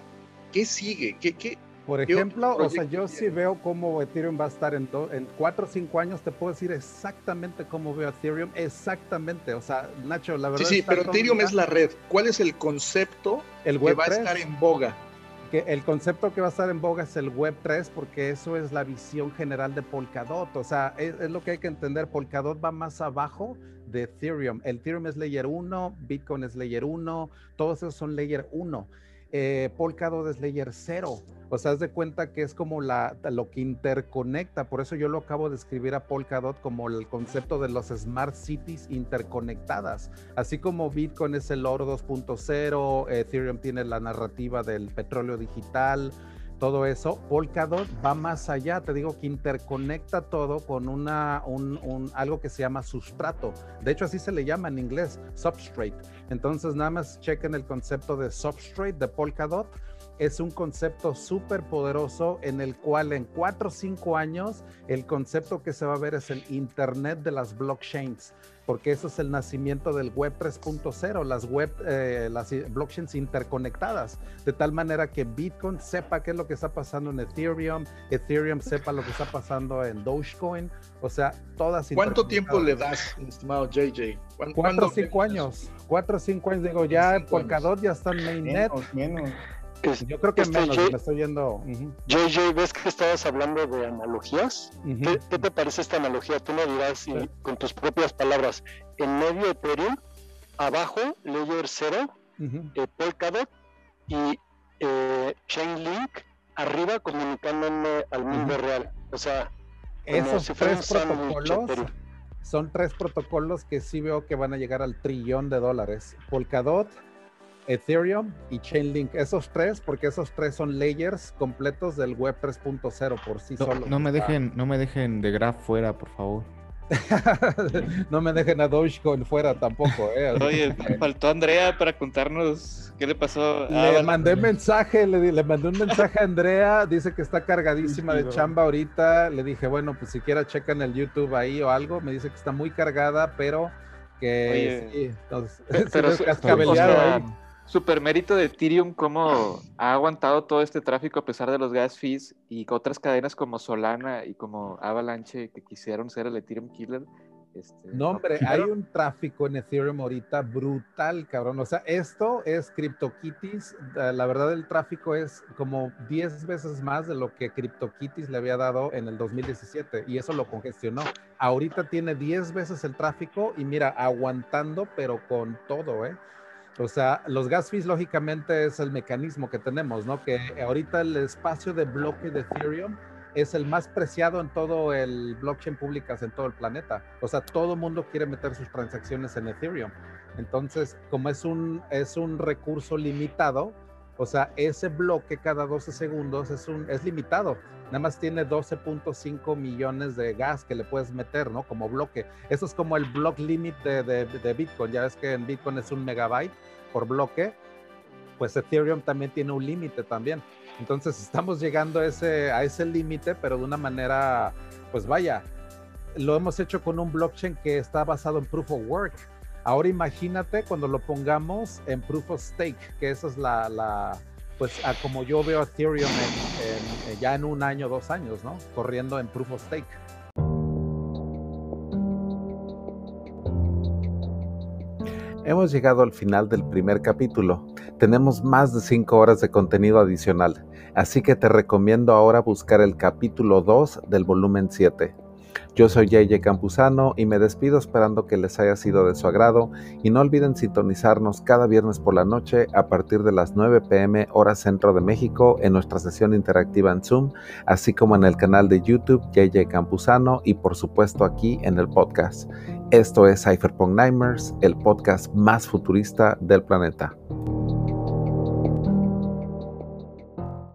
¿Qué sigue? ¿Qué, qué, por ejemplo, o sea, yo sí veo cómo Ethereum va a estar en, en cuatro o cinco años, te puedo decir exactamente cómo veo Ethereum, exactamente, o sea, Nacho, la verdad. Sí, sí, pero Ethereum es la red. ¿Cuál es el concepto el que va a estar en boga? El concepto que va a estar en boga es el Web 3 porque eso es la visión general de Polkadot. O sea, es, lo que hay que entender. Polkadot va más abajo de Ethereum. El Ethereum es layer 1, Bitcoin es layer 1, todos esos son layer 1. Eh, Polkadot es layer 0. O sea, haz de cuenta que es como la, lo que interconecta. Por eso yo lo acabo de escribir a Polkadot como el concepto de los smart cities interconectadas. Así como Bitcoin es el oro 2.0, Ethereum tiene la narrativa del petróleo digital, todo eso. Polkadot va más allá, te digo que interconecta todo con una, un, algo que se llama sustrato. De hecho, así se le llama en inglés, substrate. Entonces, nada más chequen el concepto de substrate de Polkadot. Es un concepto súper poderoso en el cual en cuatro o cinco años el concepto que se va a ver es el Internet de las blockchains porque eso es el nacimiento del web 3.0, las web, eh, las blockchains interconectadas, de tal manera que Bitcoin sepa qué es lo que está pasando en Ethereum, Ethereum sepa lo que está pasando en Dogecoin, o sea, todas. ¿Cuánto tiempo le das, estimado JJ? Cuatro o cinco años, cuatro o cinco años, digo, ya Polkadot ya está en mainnet. Menos, yo creo que menos, me estoy yendo. JJ, ves que estabas hablando de analogías. ¿Qué, te parece esta analogía? Tú me dirás con tus propias palabras. En medio Ethereum, abajo Layer 0, eh, Polkadot y eh, Chainlink, arriba comunicándome al mundo real. O sea, esos tres protocolos son tres protocolos que sí veo que van a llegar al trillón de dólares. Polkadot, Ethereum y Chainlink. Esos tres, porque esos tres son layers completos del web 3.0 por sí solos. No me dejen, no me dejen de Graph fuera, por favor. [laughs] no me dejen a Dogecoin fuera tampoco. ¿eh? Oye, [laughs] faltó Andrea para contarnos qué le pasó. Le mandé mensaje, le, le, mandé un mensaje a Andrea, dice que está cargadísima de chamba ahorita. Le dije, bueno, pues siquiera checan el YouTube ahí o algo. Me dice que está muy cargada, pero que sí, entonces, [laughs] pero, ahí super mérito de Ethereum, cómo ha aguantado todo este tráfico a pesar de los gas fees y otras cadenas como Solana y como Avalanche que quisieron ser el Ethereum Killer. Este, no, hombre, hay un tráfico en Ethereum ahorita brutal, cabrón. O sea, esto es CryptoKitties. Eh, la verdad, el tráfico es como 10 veces más de lo que CryptoKitties le había dado en el 2017 y eso lo congestionó. Ahorita tiene 10 veces el tráfico y mira, aguantando, pero con todo, ¿eh? O sea, los gas fees lógicamente es el mecanismo que tenemos, ¿no? Que ahorita el espacio de bloque de Ethereum es el más preciado en todo el blockchain públicas en todo el planeta. O sea, todo mundo quiere meter sus transacciones en Ethereum. Entonces, como es un, es un recurso limitado, o sea, ese bloque cada 12 segundos es, un, es limitado. Nada más tiene 12.5 millones de gas que le puedes meter, ¿no? Como bloque. Eso es como el block limit de, de, Bitcoin. Ya ves que en Bitcoin es un megabyte por bloque. Pues Ethereum también tiene un límite también. Entonces estamos llegando a ese, a ese límite, pero de una manera, pues vaya, lo hemos hecho con un blockchain que está basado en proof of work. Ahora imagínate cuando lo pongamos en proof of stake, que esa es la, pues como yo veo Ethereum ya en un año, dos años, ¿no? Corriendo en proof of stake. Hemos llegado al final del primer capítulo. Tenemos más de 5 horas de contenido adicional, así que te recomiendo ahora buscar el capítulo 2 del volumen 7. Yo soy JJ Campuzano y me despido esperando que les haya sido de su agrado y no olviden sintonizarnos cada viernes por la noche a partir de las 9 pm hora centro de México en nuestra sesión interactiva en Zoom, así como en el canal de YouTube JJ Campuzano y por supuesto aquí en el podcast. Esto es Cypherpunk Nightmares, el podcast más futurista del planeta.